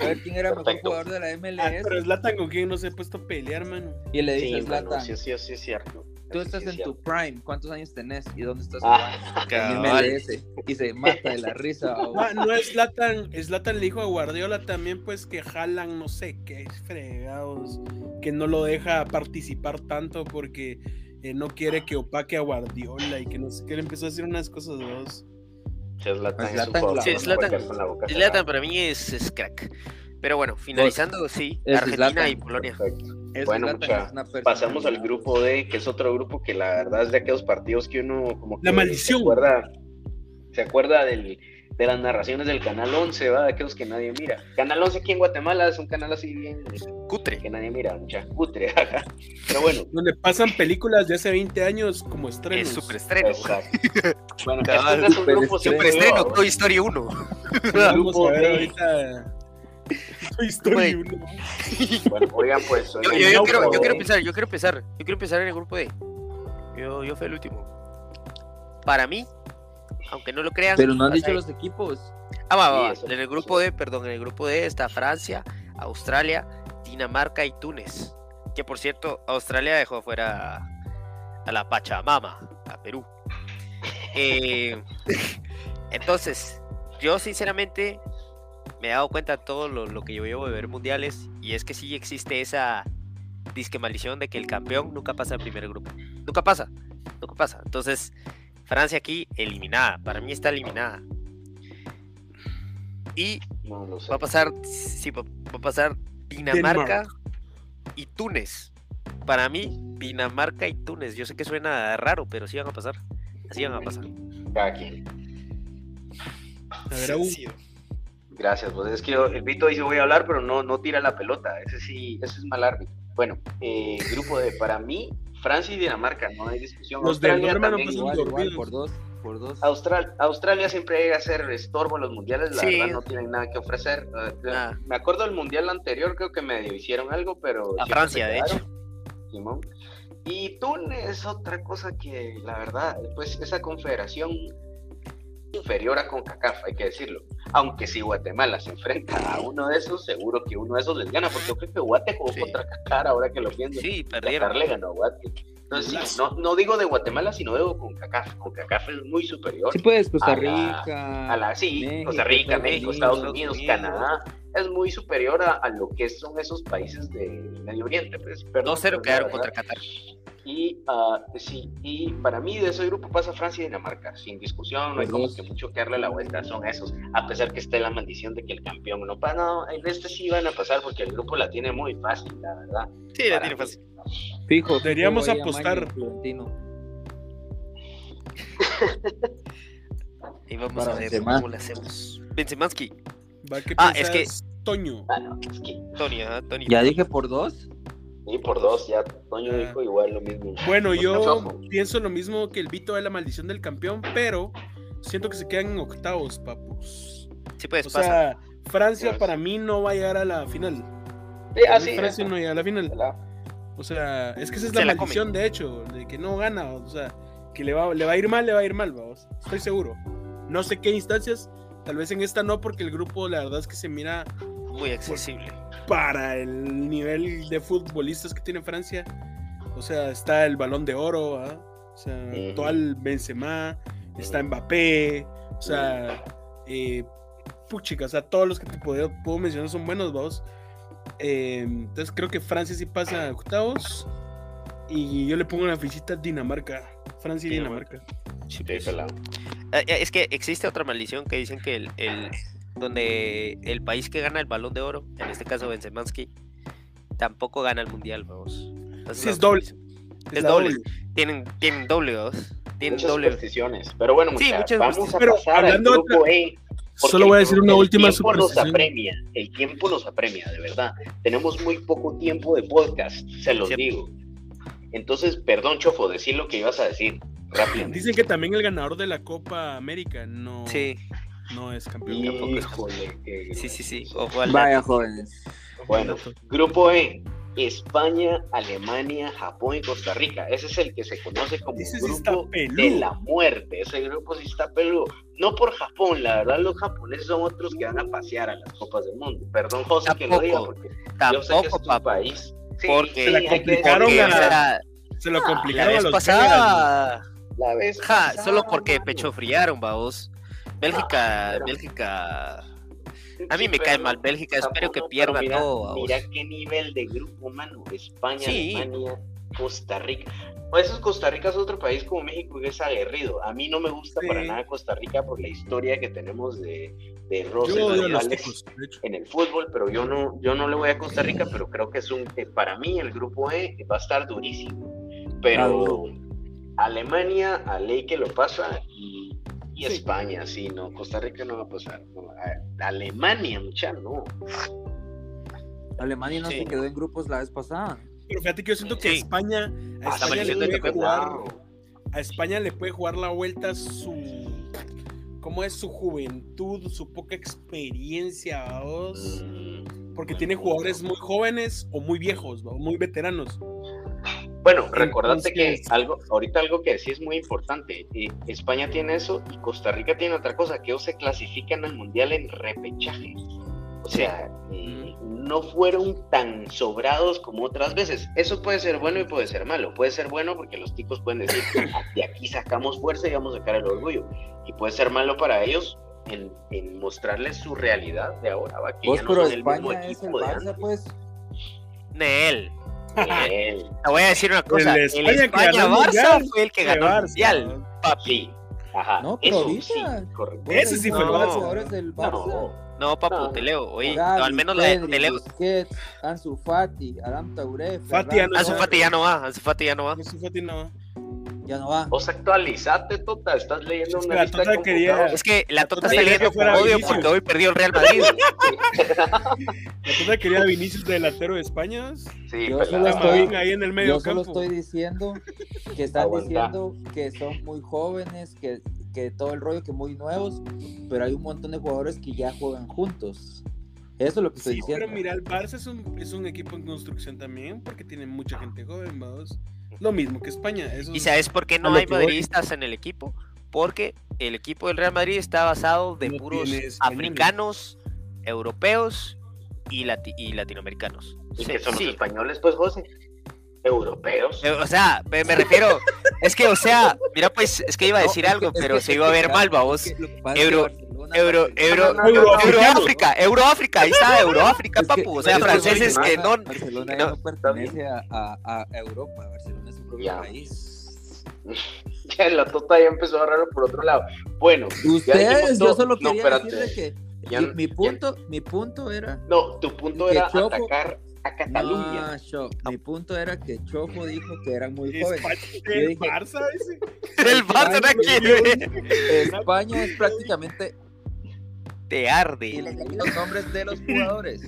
a ver quién era el mejor jugador de la Ah, MLS, pero Zlatan con quien no se ha puesto a pelear, mano. y le dice Sí, a mano, Zlatan, sí, sí, sí, es cierto. Tú estás es en tu prime, ¿cuántos años tenés y dónde estás Ah, jugando? MLS, y se mata de la risa. Ah, no es Zlatan, Zlatan le dijo a Guardiola también, pues que jalan, no sé qué fregados, que no lo deja participar tanto porque eh, no quiere que opaque a Guardiola y que no sé qué, le empezó a decir unas cosas dos. Es Zlatan cerrada. para mí es, es crack. Pero bueno, finalizando, sí, es Argentina Zlatan. y Polonia. Es Bueno, mucha- es Pasamos al grupo D, que es otro grupo que la verdad es de aquellos partidos que uno como que La maldición. se acuerda, se acuerda del, de las narraciones del Canal 11, ¿va? de aquellos que nadie mira. Canal 11 aquí en Guatemala es un canal así bien Cutre. que nadie mira, mucha cutre. ajá. Pero bueno, Donde pasan películas de hace 20 años como Es estrenos. super estreno. exacto. Bueno, Cabal, este es un super grupo estreno. Super siempre estreno, nuevo. Toy Story 1. Vamos grupo a ver D. ahorita. Toy Story. Bueno, oigan, pues. Yo, oigan, yo- yo el quiero, yo quiero empezar, yo quiero empezar. Yo quiero empezar en el grupo D. Yo, yo fui el último. Para mí, aunque no lo crean. Pero no han dicho ahí. los equipos. Ah, va, va, Sí, va. eso- En el grupo D, perdón, en el grupo D está Francia, Australia, Dinamarca y Túnez. Que por cierto, Australia dejó fuera a la Pachamama, a Perú. Eh, entonces, yo sinceramente me he dado cuenta de todo lo, lo que yo llevo de ver mundiales y es que sí existe esa disque maldición de que el campeón nunca pasa al primer grupo. Nunca pasa, nunca pasa. Entonces, Francia aquí eliminada, para mí está eliminada. Y No lo sé. va a pasar, sí, va, va a pasar Dinamarca y Túnez. Para mí, Dinamarca y Túnez. Yo sé que suena raro, pero sí van a pasar. Así van a pasar. Quien. A ver. Sí, Gracias, pues es que yo- el Vito dice voy a hablar, pero no, no tira la pelota. Ese sí, ese es mal árbitro. Bueno, eh, grupo de, para mí, Francia y Dinamarca, no hay discusión. Los Australia no también. Igual, igual, por dos, por dos. Austral- Australia siempre llega a ser estorbo en los mundiales, la Sí. verdad no tienen nada que ofrecer. Nada. Me acuerdo del mundial anterior, creo que medio hicieron algo, pero. A Francia, de hecho. Simón. Y Túnez es otra cosa que, la verdad, pues esa confederación inferior a CONCACAF, hay que decirlo. Aunque si Guatemala se enfrenta a uno de esos, seguro que uno de esos les gana, porque yo creo que Guate jugó Sí. contra Qatar, ahora que lo pienso. Sí, Qatar perdieron. le ganó a Guate. Entonces, sí, no, no digo de Guatemala, sino de CONCACAF. CONCACAF es muy superior Sí puedes, Costa a la- Rica. a la sí, México, Costa Rica, México, Estados Estados Unidos, Unidos. Canadá, es muy superior a, a lo que son esos países de Medio Oriente. Pues, perdón, 2-0 pero quedaron contra. Qatar. Y ah, sí, y para mí de ese grupo pasa Francia y Dinamarca, sin discusión, no hay como que mucho que darle la vuelta, son esos, a pesar que esté la maldición de que el campeón no pasa, no, en este sí van a pasar porque el grupo la tiene muy fácil, la verdad. Sí, la tiene mí. fácil. Fijo. Deberíamos apostar. Y vamos Para a ver Benzema. cómo le hacemos. Benzemansky. Va, ¿qué Ah, es que- Toño. Ah, no, es que, Tony, ah, Tony. Ya dije por dos. sí, por dos, ya Toño Ah. dijo igual lo mismo. Bueno, yo pienso lo mismo que el Vito de la maldición del campeón, pero siento que se quedan en octavos, papus. Sí, pues O pasa. sea, Francia Pues. para mí no va a llegar a la final. Sí, así, Francia no llega a la final. O sea, es que esa es la maldición, de hecho, de que no gana. O sea, que le va, le va a ir mal, le va a ir mal, vamos. Estoy seguro. No sé qué instancias, tal vez en esta no, porque el grupo, la verdad es que se mira Muy accesible. para el nivel de futbolistas que tiene Francia. O sea, está el balón de oro, ¿ah? o sea, Ujú. todo el Benzema, está Mbappé, o sea, eh, puchica, o sea, todos los que te puedo, puedo mencionar son buenos, vamos. Eh, entonces creo que Francia sí pasa a octavos. Y yo le pongo la fichita Dinamarca. Francia y Dinamarca. Dinamarca. Sí, pelado. Ah, ya, Es que existe otra maldición que dicen que el, el- donde el país que gana el balón de oro, en este caso Benzemansky, tampoco gana el mundial, vamos. Entonces, Sí, es doble. Es doble. Tienen, tienen doble, vamos. Tienen Muchas doble. supersticiones. Pero bueno, Sí, muchachos, muchas vamos a Pero pasar al hablando de grupo E. porque Solo voy a el- decir una el última tiempo nos apremia, el tiempo nos apremia, de verdad. Tenemos muy poco tiempo de podcast, se los digo. Entonces, perdón, Chofo, decir lo que ibas a decir Dicen que también el ganador de la Copa América no, Sí, no es campeón. Híjole, qué sí, sí, sí. Ojo al Vaya jóvenes. Bueno, grupo E. España, Alemania, Japón y Costa Rica. Ese es el que se conoce como Ese grupo de la muerte. Ese grupo sí está peludo. No por Japón, la verdad los japoneses son otros que van a pasear a las Copas del Mundo. Perdón, José, que lo diga, Tampoco. porque yo sé que es Tampoco, tu papá. país. Sí, Porque sí, Se la complicaron Porque, decirlo. o sea, Se lo Ah, la complicaron a vez los pasada. La vez Ja, pasada, solo porque mano. pecho friaron, vamos. Bélgica, pero- Bélgica. A mí Sí, me cae mal Bélgica, espero que pierda mira, todo. Mira qué nivel de grupo, mano. España, Sí. Alemania, Costa Rica. Pues eso, Costa Rica es otro país como México que es aguerrido. A mí no me gusta Sí. para nada Costa Rica por la historia que tenemos de, de Yo roces en el fútbol, pero yo no, yo no le voy a Costa Rica, pero creo que es un, que para mí el grupo E va a estar durísimo. Pero Alemania, a ley que lo pasa, y, y Sí. España, sí, no, Costa Rica no va a pasar. no, a- Alemania, mucha, no. Alemania no Sí. se quedó en grupos la vez pasada. Pero fíjate que yo siento que. España, a España, le puede jugar, a España le puede jugar la vuelta su cómo es su juventud, su poca experiencia, vamos. Mm, porque tiene jugadores muy jóvenes o muy viejos, ¿va? muy veteranos. Bueno, recordate que algo, ahorita algo que sí es muy importante, eh, España tiene eso y Costa Rica tiene otra cosa, que ellos se clasifican al mundial en repechaje. O sea, eh, no fueron tan sobrados como otras veces. Eso puede ser bueno y puede ser malo. Puede ser bueno porque los ticos pueden decir, "Ah, de aquí sacamos fuerza y vamos a sacar el orgullo. Y puede ser malo para ellos en, en mostrarles su realidad de ahora, ¿va? que Vos, ya no pero son el mismo el equipo de antes. pues. Nel. Te voy a decir una cosa. El España que España, el Barça Mundial, fue el que ganó el mundial. ¿va? Papi. Ajá. No, pero sí, Ese sí fue el Barça. del Barça. No, No, papu, No. te leo. Oye, no, al menos la de, Pedri, te leo. Busquets, Ansu Fati, Adam Touré, Fati ya no Ansu va. Fati ya no va. Ansu Fati ya no va. Ansu Fati no. Ya no va. Vos actualizate, Tota. Estás leyendo una la lista Tota quería-. Es que la Tota Tota está leyendo que fuera con odio Vinicius. porque hoy perdió el Real Madrid. La cosa quería Vinicius de delantero de España. Sí, Yo solo estoy- ahí en el medio Yo solo campo. estoy diciendo que están Aguanta. diciendo que son muy jóvenes, que, que todo el rollo que muy nuevos, pero hay un montón de jugadores que ya juegan juntos. Eso es lo que estoy Sí, diciendo. pero mira, el Barça es un, es un equipo en construcción también porque tiene mucha gente joven, vamos. Lo mismo que España. Eso ¿Y es- sabes por qué no hay madridistas en el equipo? Porque el equipo del Real Madrid está basado de No puros africanos, europeos y, lati- y latinoamericanos. ¿Y Sí, que son sí. los españoles, pues, José? Europeos. Eh, O sea, me, me refiero, es que, o sea, mira, pues, es que iba a No, decir es que- algo, es pero que- se iba a ver mal, que Euro- Euro, euro, no, no, Euroáfrica, Euroáfrica, ahí está, Euroáfrica, que- papu. O sea, es que franceses que no. Barcelona que no- no pertenece a, Europa, Barcelona es su propio Ya. país. Ya la Tota ya empezó a agarrarlo por otro lado. Bueno, Ustedes, yo solo No, quería espérate. decirle que Ya- mi, mi ya- punto, mi punto era No, tu punto Que era Chopo- atacar a Cataluña. No, Cho- mi punto era que Chofo dijo que eran muy Es jóvenes. Yo dije- Barça ese. El Barça no quiere. España es prácticamente Te y arde. les leí los nombres de los jugadores.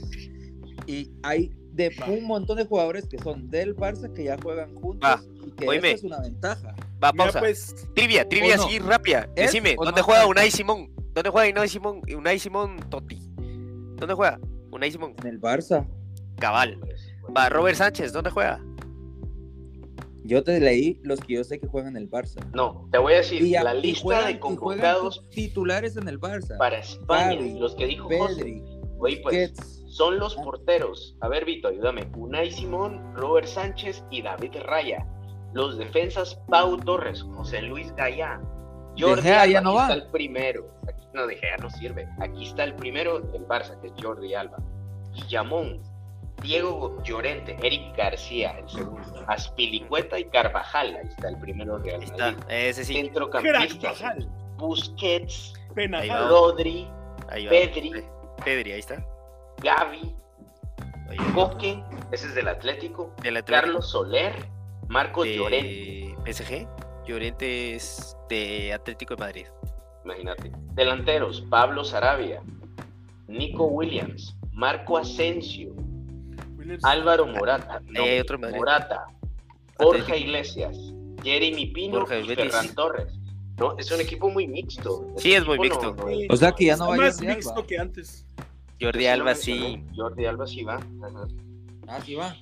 Y hay de un montón de jugadores que son del Barça que ya juegan juntos Va. y que Oíme. eso es una ventaja. Va, Mira, pausa. pues, Trivia, trivia ¿O no? así rápida. ¿Es Decime, ¿dónde no? juega Unai Simón? ¿Dónde juega Unai Simón? Unai Simón Totti. ¿Dónde juega? Unai Simón. En el Barça. Cabal. Va, Robert Sánchez, ¿dónde juega? Yo te leí los que yo sé que juegan en el Barça. No, te voy a decir, Y, la y lista juegan- de convocados titulares en el Barça. para España, Gavi, los que dijo José. Pedri, Oye, pues, son los porteros. A ver, Vito, ayúdame. Unai Simón, Robert Sánchez y David Raya. Los defensas, Pau Torres, José Luis Gallá. Jordi ya Alba, no aquí va. está el primero. Aquí, no, De Gea no sirve. Aquí está el primero del Barça, que es Jordi Alba. Guillamón, Diego Llorente, Eric García, el segundo. Aspilicueta y Carvajal. Ahí está el primero Real Ahí Madrid. está, ese sí. Centrocampistas, Busquets, Ahí. Penajal. Rodri, Ahí va. Pedri. Pedri, ahí está. Gavi, Ahí va. Coque, ese es del Atlético. Del Atlético. Carlos Soler, Marcos Llorente, PSG. Llorente es de Atlético de Madrid. imagínate. Delanteros, Pablo Sarabia, Nico Williams, Marco Asensio. Álvaro Morata, no, otro. Morata, Borja Atlético. Iglesias, Jeremy Pino Borja y. Ferran Torres. No, es un equipo muy mixto. Sí, es muy mixto. no- no es- O sea que ya no va más Jordi mixto Alba. que antes. Jordi Alba sí. Jordi Alba sí va. ajá. Ah, sí va.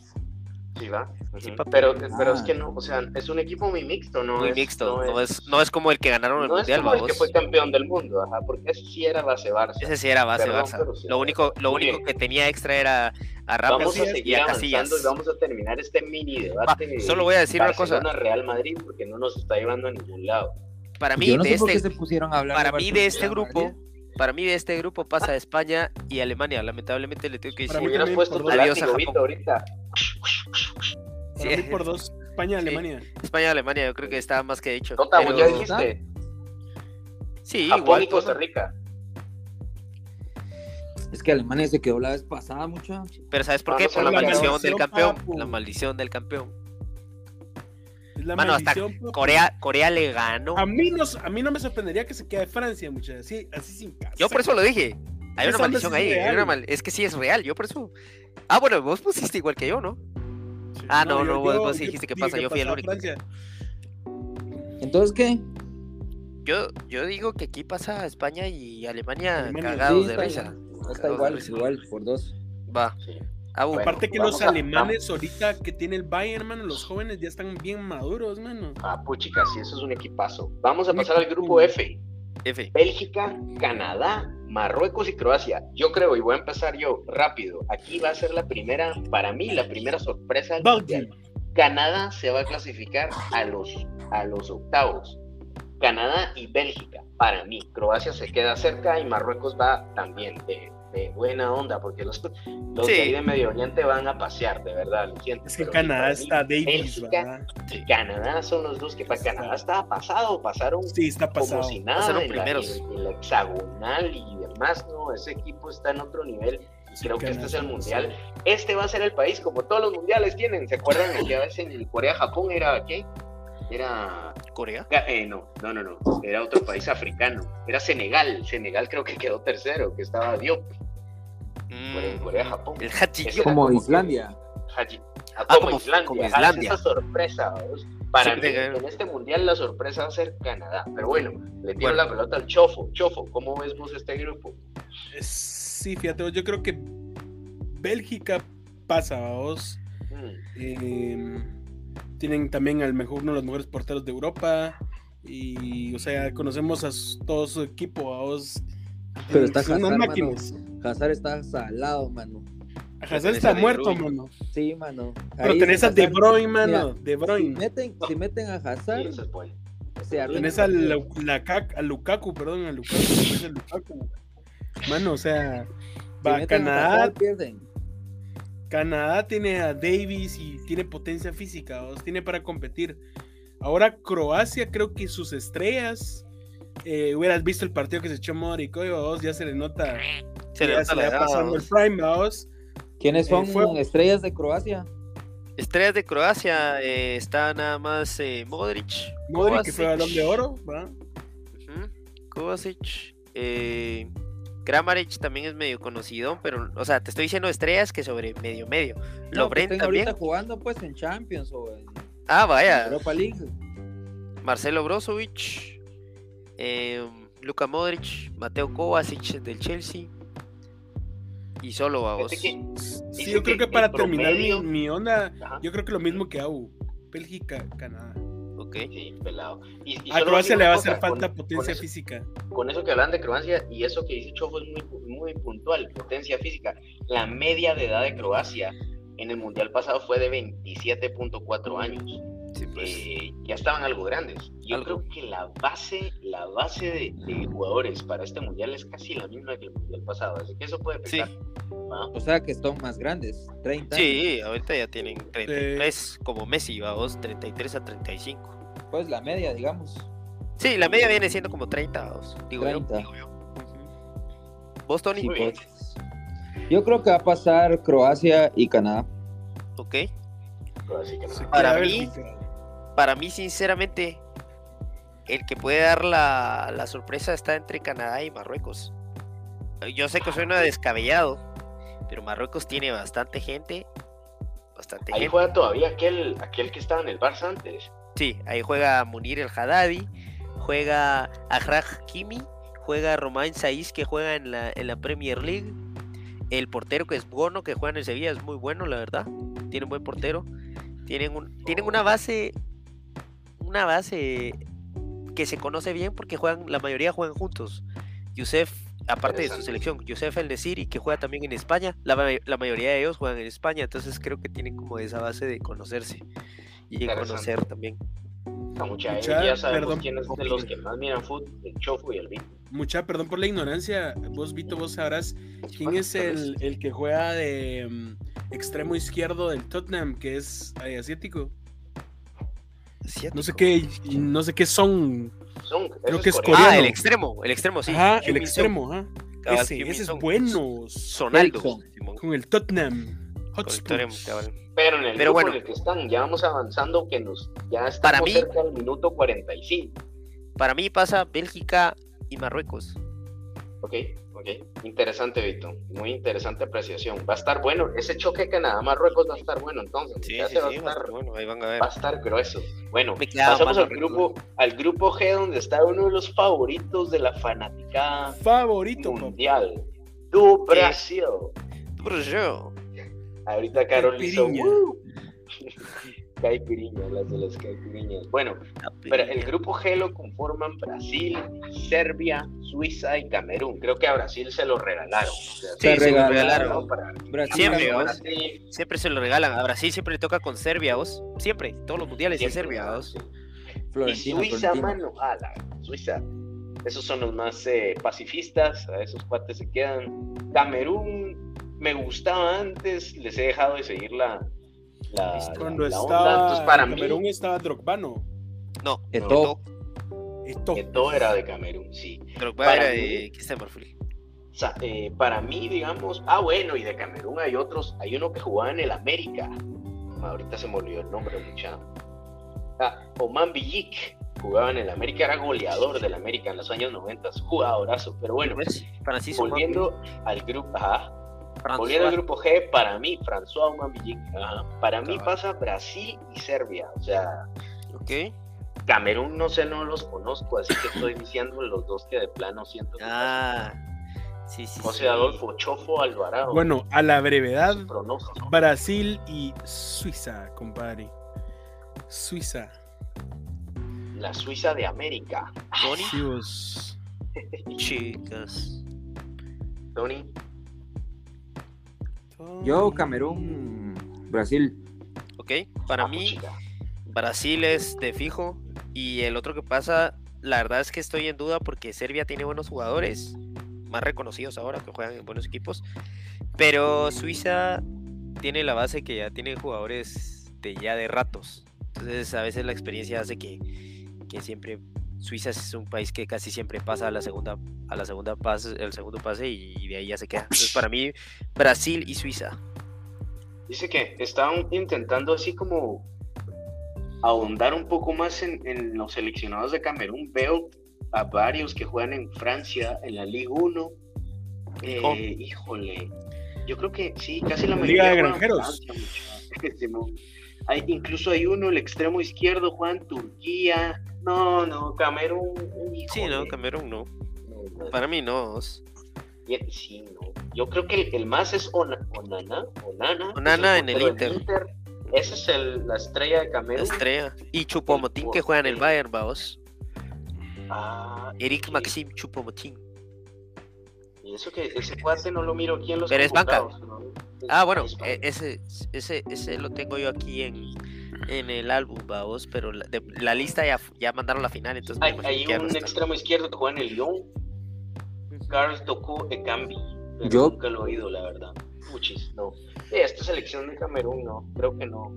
Sí va. Sí, pero, pero es Ah. que no, o sea, es un equipo muy mixto, ¿no? Muy es, mixto. No es, no es como el que ganaron el no es mundial, como el que fue campeón del mundo, ajá, porque ese sí era base Barça. Ese sí era base Perdón, Barça. sí. Lo único, lo único bien. que tenía extra era a Ramos Vamos a y a Casillas. y vamos a terminar este mini debate. solo voy a decir una cosa. Real Madrid porque no nos está llevando a ningún lado. Para mí, Yo no de este, se pusieron a hablar para mí de este grupo, Madrid. para mí de este grupo pasa España y Alemania. Lamentablemente le tengo que decir. mí. Adiós a Japón. Vito, ahorita. Para Sí. mí por dos. España, Alemania. España, Alemania, yo creo que está más que dicho. Tota, Pero- ya dijiste. Sí, Japón igual. y Costa. Rica. Es que Alemania se quedó la vez pasada, mucha. Pero ¿sabes por qué? Vamos a Por la la maldición del campeón. papu. La maldición del campeón. Es la Mano, hasta papu. Corea, Corea le ganó. A mí, no, a mí no me sorprendería que se quede Francia, muchachos. Así, así sin casa. Yo por eso lo dije. Hay una maldición sí es ahí. hay real. una mal- Es que sí es real. Yo por eso. Ah, bueno, vos pusiste igual que yo, ¿no? Ah, no, no, vos- vos dijiste que pasa, yo fui el único. Entonces, ¿qué? Yo, yo digo que aquí pasa España y Alemania, Alemania, cagados Sí, de risa. Está igual, risa. igual, por dos. Va. Sí. Bueno. Aparte que los a- alemanes ahorita que tiene el Bayern, mano, los jóvenes ya están bien maduros, mano. Ah, puchica, sí, eso es un equipazo. Vamos a pasar al grupo F. F. Bélgica, Canadá, Marruecos y Croacia. Yo creo, y voy a empezar yo rápido. Aquí va a ser la primera, para mí, la primera sorpresa del. Canadá se va a clasificar a los, a los octavos. Canadá y Bélgica, para mí. Croacia se queda cerca y Marruecos va también de, de buena onda, porque los, los Sí. de ahí de Medio Oriente van a pasear, de verdad, lo siento. Es que Canadá está Davis, Bélgica y Canadá son los dos que para Canadá estaba pasado, pasaron Sí, está pasado. como si nada Pasaron en primeros. la hexagonal y demás, ¿no? Ese equipo está en otro nivel y Sí, creo que este es el mundial. Este va a ser el país como todos los mundiales tienen, ¿se acuerdan de que a veces en el Corea-Japón era, ¿qué? era Corea. Eh, no, no, no, no, era otro país africano, era Senegal, Senegal creo que quedó tercero, que estaba Diop, Mm, Corea, Japón. El era Como que- Islandia. Haji- ah, Ah, como, como- Islandia, como ah, Islandia. esa sorpresa, ¿vos? Para Sí, mí, de- en este mundial la sorpresa va a ser Canadá, pero bueno, le tiro Bueno. la pelota al Chofo, Chofo, ¿cómo ves vos este grupo? Sí, fíjate, yo creo que Bélgica pasa, vos. Mm, Eh, tienen también al mejor, uno de los mejores porteros de Europa. Y, o sea, conocemos a todo su equipo, vos. Pero está Son unas Hazard, máquinas. Hazard está salado, mano. A Hazard está muerto, mano. Sí, mano. Pero tenés a De Bruyne, mano. Mira, De Si Bruyne. meten, si meten a Hazard, se Tenés a, Lukaku, perdón, a Lukaku. tenés a Lukaku. Mano, o sea, Si va Canadá, Hazard, pierden. Canadá tiene a Davis y tiene potencia física, tiene para competir. Ahora Croacia, creo que sus estrellas, eh, hubieras visto el partido que se echó vos, ya se le nota, Se le ya nota se le va pasando el prime, ¿vos? ¿Quiénes Eh, son fue- estrellas de Croacia? Estrellas de Croacia eh, está nada más eh, Modric. Modric que fue balón de oro, ujú, Kovacic. Eh, Kramaric también es medio conocido, pero, o sea, te estoy diciendo estrellas que sobre medio medio. No, estén también. ahorita jugando pues en Champions o en Ah, vaya. Europa League. Marcelo Brozovic, eh, Luka Modric, Mateo Kovacic del Chelsea. Y solo vamos. Fíjate que- Sí, yo creo que que para terminar mi, promedio- mi onda, Ajá. yo creo que lo mismo que AU, Bélgica, Canadá. Ok. Sí, pelado. Y, y A Croacia le va a hacer falta con- potencia con eso- física. con eso que hablan de Croacia y eso que dice Chofo es muy, muy puntual, potencia física. La media de edad de Croacia en el Mundial pasado fue de 27.4 años. Sí, pues. Eh, ya estaban algo grandes. Yo Algo. creo que la base, la base de, de jugadores para este Mundial es casi la misma que el Mundial pasado, así que eso puede Sí. pesar. ¿va? O sea que son más grandes, 30. Sí, ahorita ya tienen 33, como Messi, vamos, 33 a 35. Pues la media, digamos. Sí, la media viene siendo como 30, vamos, digo 30. yo. Digo yo. ¿Vos, Tony? Sí, bien. pues. Yo creo que va a pasar Croacia y Canadá. Ok. Así que no. Se Para mí. Para mí, sinceramente, el que puede dar la, la sorpresa está entre Canadá y Marruecos. Yo sé que suena descabellado, pero Marruecos tiene bastante gente. Bastante Ahí gente. juega todavía aquel, aquel que estaba en el Barça antes. Sí, ahí juega Munir el Haddadi, juega Ajraj Kimi, juega Romain Saiz que juega en la, en la Premier League. El portero que es Bono, que juega en el Sevilla, es muy bueno, la verdad. Tiene un buen portero. Tienen, un, tienen una base. Una base que se conoce bien porque juegan, la mayoría juegan juntos. Yusef, aparte de su selección, Yusef el Nesiri, que juega también en España, la, la mayoría de ellos juegan en España, entonces creo que tienen como esa base de conocerse y de conocer también. Mucha, Mucha- ya sabemos perdón. quién es de los que más miran fútbol, el Chofo y el Vito. Mucha, perdón por la ignorancia. Vos, Vito, vos sabrás quién es el, el que juega de mm, extremo izquierdo del Tottenham, que es eh, asiático. No sé qué, no sé qué son. Son, Creo que es coreano. Ah, el extremo, el extremo, sí. Ajá, el extremo, ajá. Ese, ese es bueno. Sonaldo. Simón, Con el Tottenham. Pero en el Pero grupo bueno. en el que están, ya vamos avanzando, que nos ya estamos Para mí- cerca del minuto 45. Para mí pasa Bélgica y Marruecos. Ok, ok. Interesante, Vito. Muy interesante apreciación. Va a estar bueno. Ese choque Canadá-Marruecos va a estar bueno, entonces. Sí, Ya sí, se va, sí, a estar, estar bueno, ahí van a ver. va a estar grueso. Bueno, pasamos al grupo, al grupo G, donde está uno de los favoritos de la fanaticada Favorito, mundial. Tu Brasil. Pero yo, Ahorita Carol hizo. Caipiriña. "Woo". Caipiriña, las de las caipiriñas. Bueno, Pero el grupo G lo conforman Brasil, Serbia, Suiza y Camerún. Creo que a Brasil se lo regalaron. O sea, Sí, Se se lo regalaron. regalaron. Para Brasil Siempre, Siempre se lo regalan. A Brasil siempre le toca con Serbia, vos. Siempre, todos los mundiales de siempre, Serbia, ¿no? vos. Sí. Y Suiza, Florentino. mano, a la Suiza. Esos son los más eh, pacifistas, a esos cuates se quedan. Camerún me gustaba antes, les he dejado de seguir la, la, la- Cuando la onda. estaba Entonces, para en mí, Camerún estaba Drogbano. No, Eto'o. Esto. todo era de Camerún, sí. Drogba Para era mí- de ¿qué está en Marfil? O sea, eh, para mí, digamos, ah, bueno, y de Camerún hay otros, hay uno que jugaba en el América. Ahorita se me olvidó el nombre, mucha. Ah, Oman Villic jugaba en el América, era goleador del América en los años 90, jugadorazo. Pero bueno, ¿Ves? Francisco volviendo al grupo, ajá. Volviendo al grupo G, para mí, François Oman Villic, ajá, para mí pasa Brasil y Serbia. O sea, Ok. Camerún no sé, no los conozco, así que estoy diciendo los dos que de plano siento que Ah. Sí, sí. José sí. Adolfo Chofo Alvarado. Bueno, a la brevedad. Brasil y Suiza, compadre. Suiza. La Suiza de América. Tony. Chicas. Tony, Yo, Camerún, Brasil. Ok. Para ah, mí. Brasil es de fijo. Y el otro que pasa, la verdad es que estoy en duda porque Serbia tiene buenos jugadores, más reconocidos ahora que juegan en buenos equipos. Pero Suiza tiene la base que ya tiene jugadores de ya de ratos. Entonces a veces la experiencia hace que, que siempre Suiza es un país que casi siempre pasa a la segunda a la segunda pase, el segundo pase y de ahí ya se queda. Entonces para mí Brasil y Suiza. Dice que estaban intentando así como ahondar un poco más en, en los seleccionados de Camerún. Veo a varios que juegan en Francia, en la Liga 1. Eh, Oh. híjole, yo creo que sí, casi la Liga mayoría. de juegan en Granjeros. Francia. Hay, incluso hay uno, el extremo izquierdo, juega en Turquía. No, no, Camerún. Sí, no. Camerún no. No, no. Para mí no. Sí, no. Yo creo que el, el más es Ona- Onana. Onana, Onana en el del Inter. Esa es el- la estrella de La Camerún. estrella. Y Chupomotín que juega en el. Bayern, vamos. Ah, Eric. Maxim Chupomotín. Y eso que ese cuate no lo miro aquí en los Pero es banca. ¿no? Es- Ah, bueno, es e- ese, ese, ese lo tengo yo aquí en, en el álbum, vamos, pero la, de- la lista ya, ya mandaron la final, entonces Hay, un extremo izquierdo que juega en el Lyon, Carlos Tocó Ekambi. Pero Yo- nunca lo he oído, la verdad. Muchis, no. Esta selección de Camerún, no. Creo que no.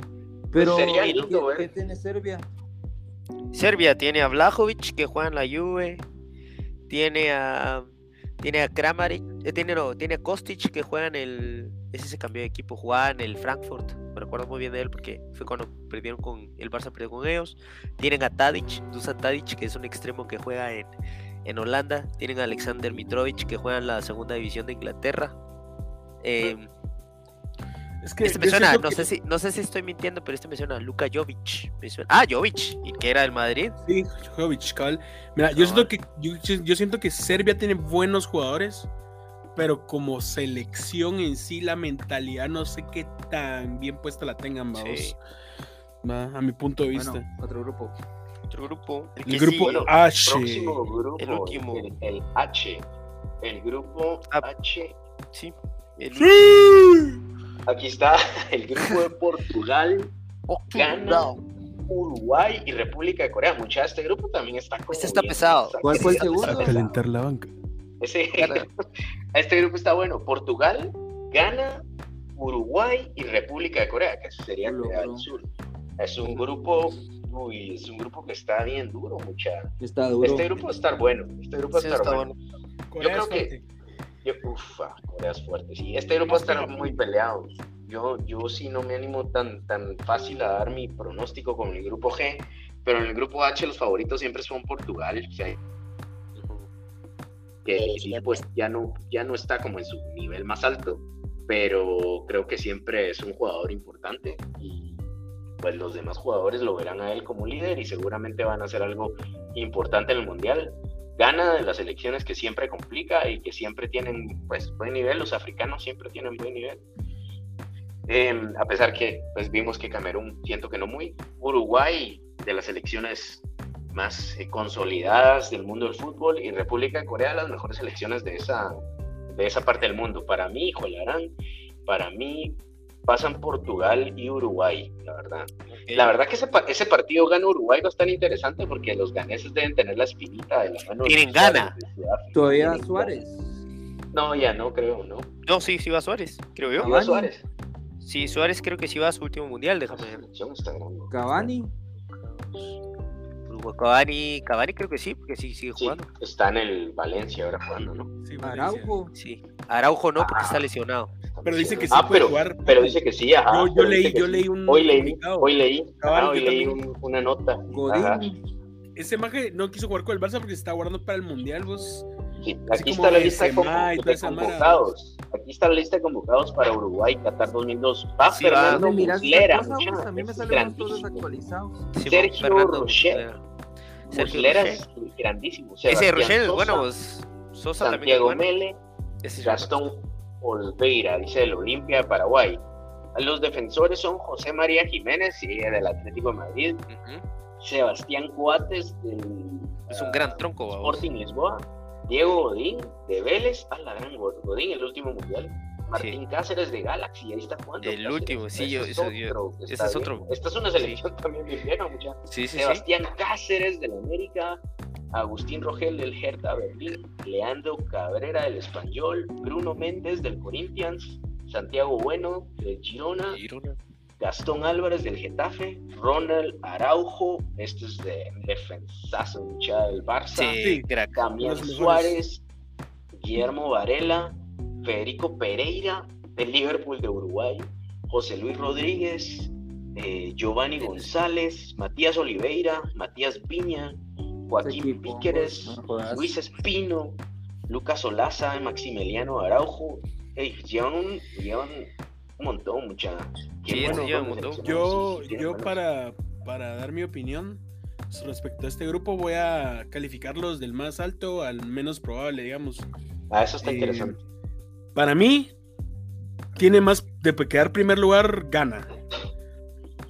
Pero, sería ¿qué, lindo qué ver. tiene Serbia? Serbia tiene a Vlahovic que juega en la Juve, tiene a tiene a Kramaric, eh, tiene no, tiene a Kostic que juega en el ese se cambió de equipo, jugaba en el Frankfurt, me recuerdo muy bien de él porque fue cuando perdieron con el Barça perdió con ellos. Tienen a Tadic, Dusan Tadic que es un extremo que juega en en Holanda, tienen a Alexander Mitrovic que juega en la segunda división de Inglaterra. Em, Es que este me suena, no que- sé si no sé si estoy mintiendo, pero este me suena a Luka Jovic. me suena- Ah, Jovic, y que era del Madrid. Sí, Jovic, cabal. Mira, yo siento que yo, yo siento que Serbia tiene buenos jugadores, pero como selección en sí, la mentalidad no sé qué tan bien puesta la tengan, vamos. Sí. A mi punto de vista. Bueno, otro grupo. Otro grupo. El, grupo sigue. H. Próximo grupo. el último. El, el H. El grupo Ah. H. Sí. El ¡Sí! Aquí está el grupo de Portugal, Ghana, Uruguay y República de Corea. Mucha este grupo también está como Este está bien- pesado. ¿Cuál fue el está segundo? pesado. Calentar la banca. Ese, Claro. este grupo está bueno. Portugal, Ghana, Uruguay y República de Corea, que sería Corea del. Sur. Es un grupo, uy, es un grupo que está bien duro, mucha. Está duro. Este grupo va a estar bueno. Este grupo va a Sí, estar está bueno. bueno. Corea creo es que-. Yo, ufa, Corea es fuerte, sí. Este grupo estar muy peleado. Yo, yo sí no me animo tan, tan fácil a dar mi pronóstico con el grupo G, pero en el grupo H los favoritos siempre son Portugal, que sí, pues ya no, ya no está como en su nivel más alto, pero creo que siempre es un jugador importante y pues los demás jugadores lo verán a él como líder y seguramente van a hacer algo importante en el Mundial. Gana de las elecciones que siempre complica y que siempre tienen pues buen nivel, los africanos siempre tienen buen nivel. Eh, a pesar que pues vimos que Camerún siento que no muy, Uruguay de las elecciones más eh, consolidadas del mundo del fútbol y República de Corea las mejores selecciones de esa, de esa parte del mundo. Para mí, Jolarán, para mí pasan Portugal y Uruguay, la verdad. La verdad que ese, pa- ese partido gana Uruguay bastante interesante porque los ganeses deben tener la espinita de la mano. Tienen gana. Todavía Tienen Suárez. gana. No, ya no creo, ¿no. No, sí, sí va Suárez, creo yo. Ah, Cavani. Suárez. Sí, Suárez creo que sí va a su último mundial, déjame ver. está grande. Cavani. Uruguay, Cavani, Cavani creo que sí, porque sí sigue Sí, jugando. está en el Valencia ahora jugando, ¿no? Sí. Araujo. Sí. Araujo no, porque Ah. está lesionado. Pero dice que sí Ah, puede pero, jugar. pero dice que sí, ajá. Yo- leí- yo sí. leí un Hoy leí, comunicado. hoy leí, ajá, hoy leí un- una nota. Godín. Ajá. Ese maje no quiso jugar con el Barça porque se está guardando para el Mundial, vos. Sí, Aquí está la lista de, convocados. Aquí está la lista de convocados para Uruguay, Qatar 2002. Va Sí. Fernando ¿Me miras Muslera? A mí me salen todos grandísimo. actualizados. Sergio Fernando Rocher. Muslera. Rocher. es grandísimo. Ese Sebastián Rochelle es Sosa, bueno, vos. Sosa Santiago bueno. Mele. Gastón Olveira, dice el Olimpia de Paraguay. Los defensores son José María Jiménez, sí, del Atlético de Madrid. Sebastián Cuates del Es un ah, gran tronco, vamos. Sporting Lisboa, Diego Godín de Vélez, a la gran Go- Godín, el último mundial. Martín Cáceres de Galaxy, ahí está jugando. El Cáceres. último, sí, yo- es yo- otro ese está es otro. Esta es una selección también bien vieja, mucha. Sí, sí, sí. Sebastián Cáceres del América, Agustín Rogel del Hertha Berlín, Leandro Cabrera del Español, Bruno Méndez del Corinthians, Santiago Bueno del Girona, Girona. Gastón Álvarez del Getafe, Ronald Araujo, este es de defensazo mucha del Barça, Sí. Damián. Suárez, Guillermo Varela, Federico Pereira del Liverpool de Uruguay, José Luis Rodríguez, eh, Giovanni González, Matías Oliveira, Matías Viña, Joaquín equipo, Píqueres, no. Luis Espino, Lucas Olaza, Maximiliano Araujo. Ey, llevan, un, llevan un montón, mucha. Sí, bueno llevan un montón. Yo, sí, sí, tienen yo para, para dar mi opinión respecto a este grupo, voy a calificarlos del más alto al menos probable, digamos. Ah, eso está Eh, interesante. Para mí, tiene más de quedar primer lugar, gana.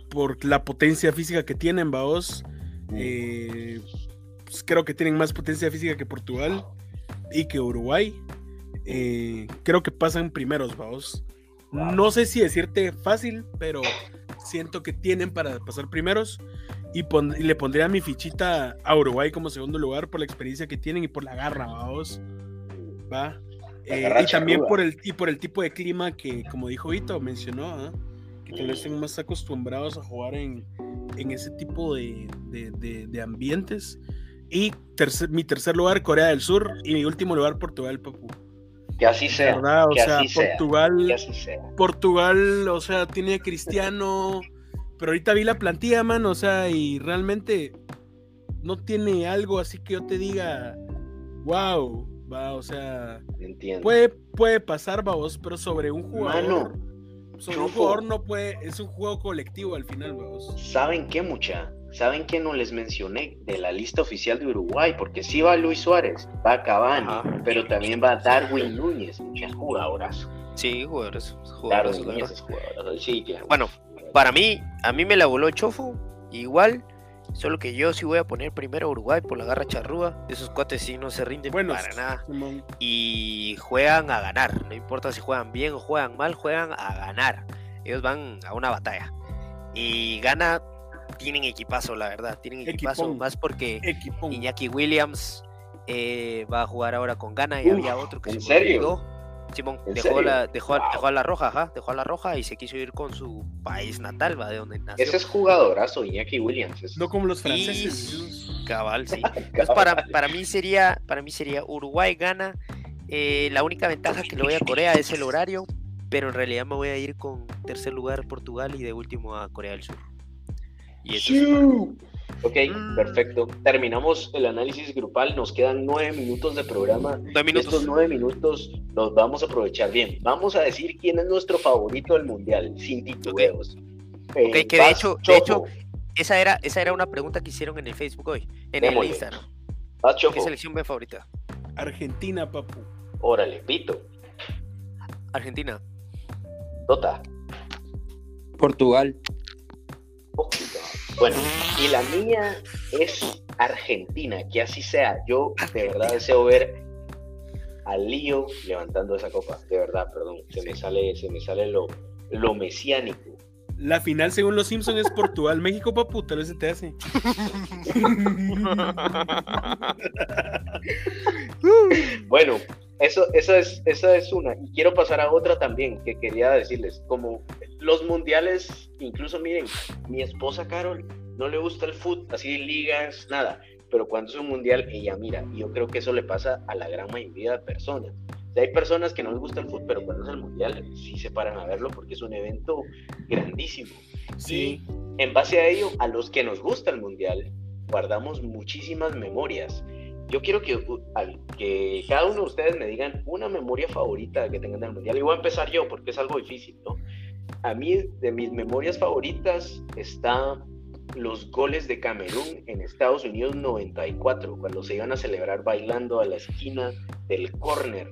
Por la potencia física que tienen, vaos. Eh, pues creo que tienen más potencia física que Portugal y que Uruguay. Eh, creo que pasan primeros, vaos. No sé si decirte fácil, pero siento que tienen para pasar primeros. Y, y le pondría mi fichita a Uruguay como segundo lugar por la experiencia que tienen y por la garra, vaos. Va. Eh, y también por el, y por el tipo de clima que, como dijo Vito, mencionó, ¿ah? que tal vez estén más acostumbrados a jugar en, en ese tipo de, de- de- de ambientes. Y tercer- mi tercer lugar, Corea del Sur. Y mi último lugar, Portugal, papu. Que así sea. ¿Verdad? O que sea, así sea. Portugal, Que así sea. Portugal, o sea, tiene a Cristiano. Pero ahorita vi la plantilla, man, o sea, y realmente no tiene algo así que yo te diga, wow, va, o sea, Entiendo. puede, puede pasar, vamos, pero sobre un jugador. Mano, sobre un jugador no puede, es un juego colectivo al final, vamos. ¿Saben qué, mucha? ¿Saben qué no les mencioné de la lista oficial de Uruguay? Porque sí va Luis Suárez, va Cavani, Ajá. pero también va Darwin Núñez, mucha jugadorazo. Sí, jugadores. Darwin jugadores Núñez es jugadorazo. Sí, Bueno, para mí, a mí me la voló Chofo. Igual, solo que yo sí voy a poner primero a Uruguay por la garra charrúa. Esos cuates sí no se rinden Bueno, para nada. Simón. Y juegan a ganar. No importa si juegan bien o juegan mal, juegan a ganar. Ellos van a una batalla. Y gana, tienen equipazo, la verdad. Tienen equipazo. Equipón. Más porque Equipón. Iñaki Williams eh, va a jugar ahora con Gana y Uf, había otro que ¿en se serio? olvidó. Simón ¿En dejó, la, dejó, Wow. dejó a la roja, ajá, dejó a la roja y se quiso ir con su país natal, va de donde nació. Ese es jugadorazo, Iñaki Williams. es- No como los franceses. Cabal, sí. Entonces para, para mí sería, para mí sería Uruguay gana. Eh, la única ventaja que le voy a Corea es el horario, pero en realidad me voy a ir con tercer lugar Portugal y de último a Corea del Sur. Y eso es- Ok, Mm. perfecto. Terminamos el análisis grupal. Nos quedan nueve minutos de programa. Nueve minutos. Estos nueve minutos los vamos a aprovechar bien. Vamos a decir quién es nuestro favorito del mundial, sin titubeos. Eh, Ok, que de hecho- de hecho, Esa era, esa era una pregunta que hicieron en el Facebook hoy, en Démosle. el Instagram. Vas, ¿Qué selección ven favorita? Argentina, papu. Órale, Pito. Argentina. Tota. Portugal. Bueno, y la mía es Argentina, que así sea. Yo de verdad deseo ver a Lío levantando esa copa. De verdad, perdón. Se me sale, se me sale lo, lo mesiánico. La final, según los Simpsons, es Portugal. México, papu, tal vez se te hace. Bueno, eso, eso es, esa es una. Y quiero pasar a otra también que quería decirles. Como los mundiales, incluso miren, mi esposa Carol no le gusta el fútbol, así ligas, nada. Pero cuando es un mundial, ella mira. Y yo creo que eso le pasa a la gran mayoría de personas. O sea, hay personas que no les gusta el fútbol, pero cuando es el mundial sí se paran a verlo porque es un evento grandísimo. Sí. Y en base a ello, a los que nos gusta el mundial, guardamos muchísimas memorias. Yo quiero que, cada uno de ustedes me digan una memoria favorita que tengan del mundial. Y voy a empezar yo porque es algo difícil, ¿no? A mí, de mis memorias favoritas, está los goles de Camerún en Estados Unidos 94, cuando se iban a celebrar bailando a la esquina del córner.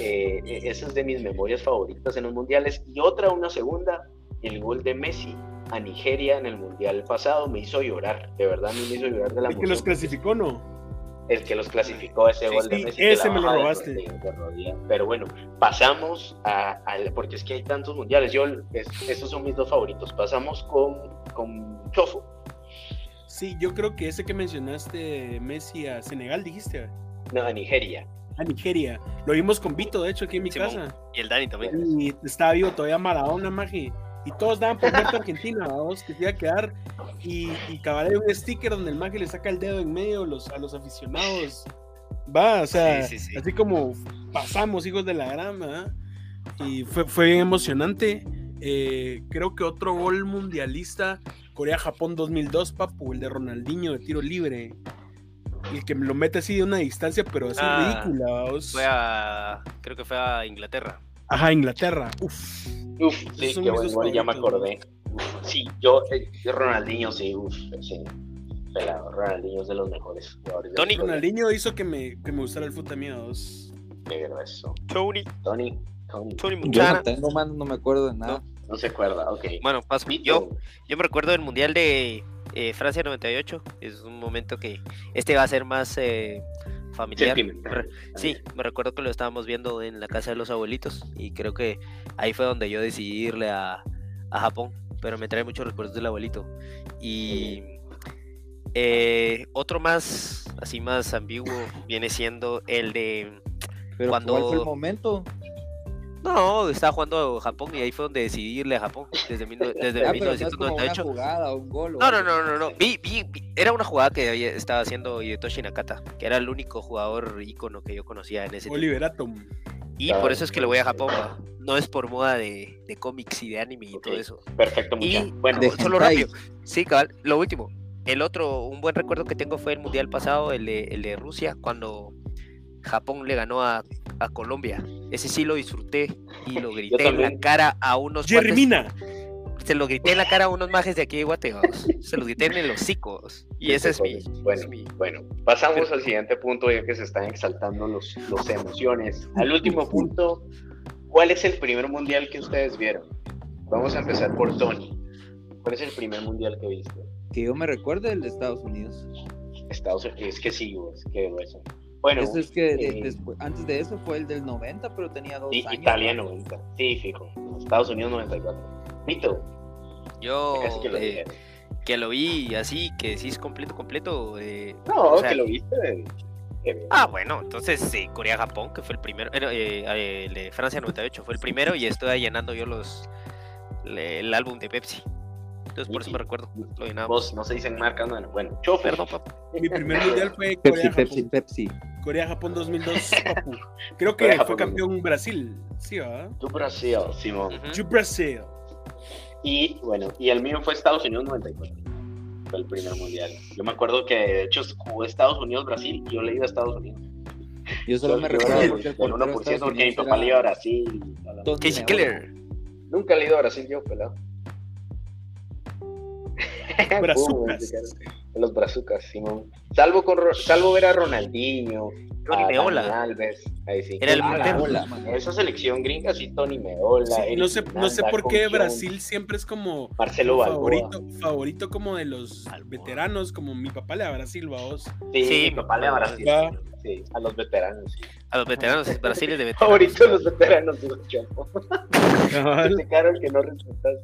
Eh, eh, esa es de mis memorias favoritas en los mundiales. Y otra, una segunda, el gol de Messi a Nigeria en el mundial pasado me hizo llorar. De verdad, a mí me hizo llorar de la El que los clasificó, ¿no? El que los clasificó ese Sí, gol de Messi. ese me lo robaste. ro- de- de rodilla. Pero bueno, pasamos a, porque es que hay tantos mundiales. Yo, es- esos son mis dos favoritos. Pasamos con, con Chofo. Sí, yo creo que ese que mencionaste, Messi a Senegal, dijiste. No, a Nigeria. A Nigeria. Lo vimos con Vito, de hecho, aquí en mi Simón. casa. Y el Dani también. Y estaba vivo todavía Maradona, maje. Y todos daban por muerto a Argentina, vamos, que se iba a quedar. Y, y cabal un sticker donde el maje le saca el dedo en medio a los, a los aficionados. Va, o sea, Sí, sí, sí. así como pasamos, hijos de la grama. Y fue, fue bien emocionante. Eh, creo que otro gol mundialista, Corea-Japón 2002, papu, el de Ronaldinho de tiro libre. Y el que me lo mete así de una distancia, pero así Ah, ridícula. vamos. Fue a. Creo que fue a Inglaterra. Ajá, Inglaterra. Uf. Uf, sí, qué mis buen dos gol, ya me favoritos, acordé. Uf, sí, yo, eh, Ronaldinho, sí, uf, sí. Pelado, Ronaldinho es de los mejores jugadores. Tony. Ronaldinho hizo que me, que me gustara el fútbol a mí a dos. Negro eso. Tony. Tony, Tony, Tony Yo no tengo me acuerdo de nada. no se acuerda, ok. Bueno, paso. Yo, yo me recuerdo del Mundial de eh, Francia 98. Es un momento que este va a ser más eh, familiar. Sí, me recuerdo que lo estábamos viendo en la casa de los abuelitos y creo que ahí fue donde yo decidí irle a, a Japón, pero me trae muchos recuerdos del abuelito. Y eh, otro más, así más ambiguo, viene siendo el de... Pero Cuando- ¿cuál fue el momento? No, estaba jugando Japón y ahí fue donde decidí irle a Japón, desde, mil no- desde Ah, pero no es como una 1998. jugada, un gol. o No, no, no, no, no. Vi, vi, vi- Era una jugada que había- estaba haciendo Hidetoshi Nakata, que era el único jugador ícono que yo conocía en ese tiempo. Oliver Atom. Y Claro, por eso es que le voy a. Japón. No es por moda de, de cómics y de anime y todo eso. Perfecto, mucha. Y Bueno, solo hentai. rápido. Sí, cabal. Lo último. El otro, un buen recuerdo que tengo fue el mundial pasado, el de, el de Rusia, cuando Japón le ganó a, a Colombia. Ese sí lo disfruté y lo grité en la cara a unos Jerry cuates- Mina. Se lo grité en la cara a unos majes de aquí de Guateos. Se los grité en el hocico. Y ese es mi. Bueno, es mi- bueno, pasamos al siguiente punto ya que se están exaltando los, los emociones. Al último punto, ¿cuál es el primer mundial que ustedes vieron? Vamos a empezar por Tony. ¿Cuál es el primer mundial que viste? Que yo me recuerde el de Estados Unidos. Estados Unidos, es que sí, es que hueso. Bueno, Eso es que eh, después, antes de eso fue el del 90, pero tenía dos sí, años. Italia 90, sí, fijo. Estados Unidos 94. Vito, Yo casi que lo eh, que lo vi así, que sí es completo, completo. eh, No, o sea, que lo viste. bien. Ah, bueno, entonces sí, Corea-Japón, que fue el primero. eh, eh, Francia 98 fue el primero y estoy llenando yo los le- el álbum de Pepsi. Entonces por eso me recuerdo. Lo. Vos no se dicen marcas, bueno, bueno, chofer. Perdón, papá. Mi primer mundial fue Pepsi, Pepsi, Corea-Japón. Pepsi. Corea-Japón 2002, papu. Creo que Corea-Japón fue campeón Brasil. Sí, ¿verdad? Tu Brasil, Simón. Ujú. Yo Brasil. Y bueno, y el mío fue Estados Unidos 94. Fue el primer mundial. Yo me acuerdo que de hecho jugó Estados Unidos-Brasil y yo le iba a Estados Unidos. Yo solo me Yo recuerdo el el 1% portero de Estados porque mi papá le iba a Brasil. Casey. Keller. Nunca le he ido a Brasil yo, pelado. Brazucas. Los brazucas, Simón. Salvo, con, salvo ver a Ronaldinho, Tony a Meola. Alves. Ahí sí. Era el Ah, la portero. bola, man. Esa selección gringa, sí, Tony Meola. Sí, Eric no sé, no sé por qué Brasil siempre es como Marcelo favorito, favorito como de los Balboa. veteranos, como mi papá le da Brasil, vos. Sí, Sí, mi papá le va a Brasil. Va. Sí, a los veteranos. sí. A los veteranos, Brasil es de veteranos. Favorito de los veteranos, digo, Chapo. Ese que no respetas.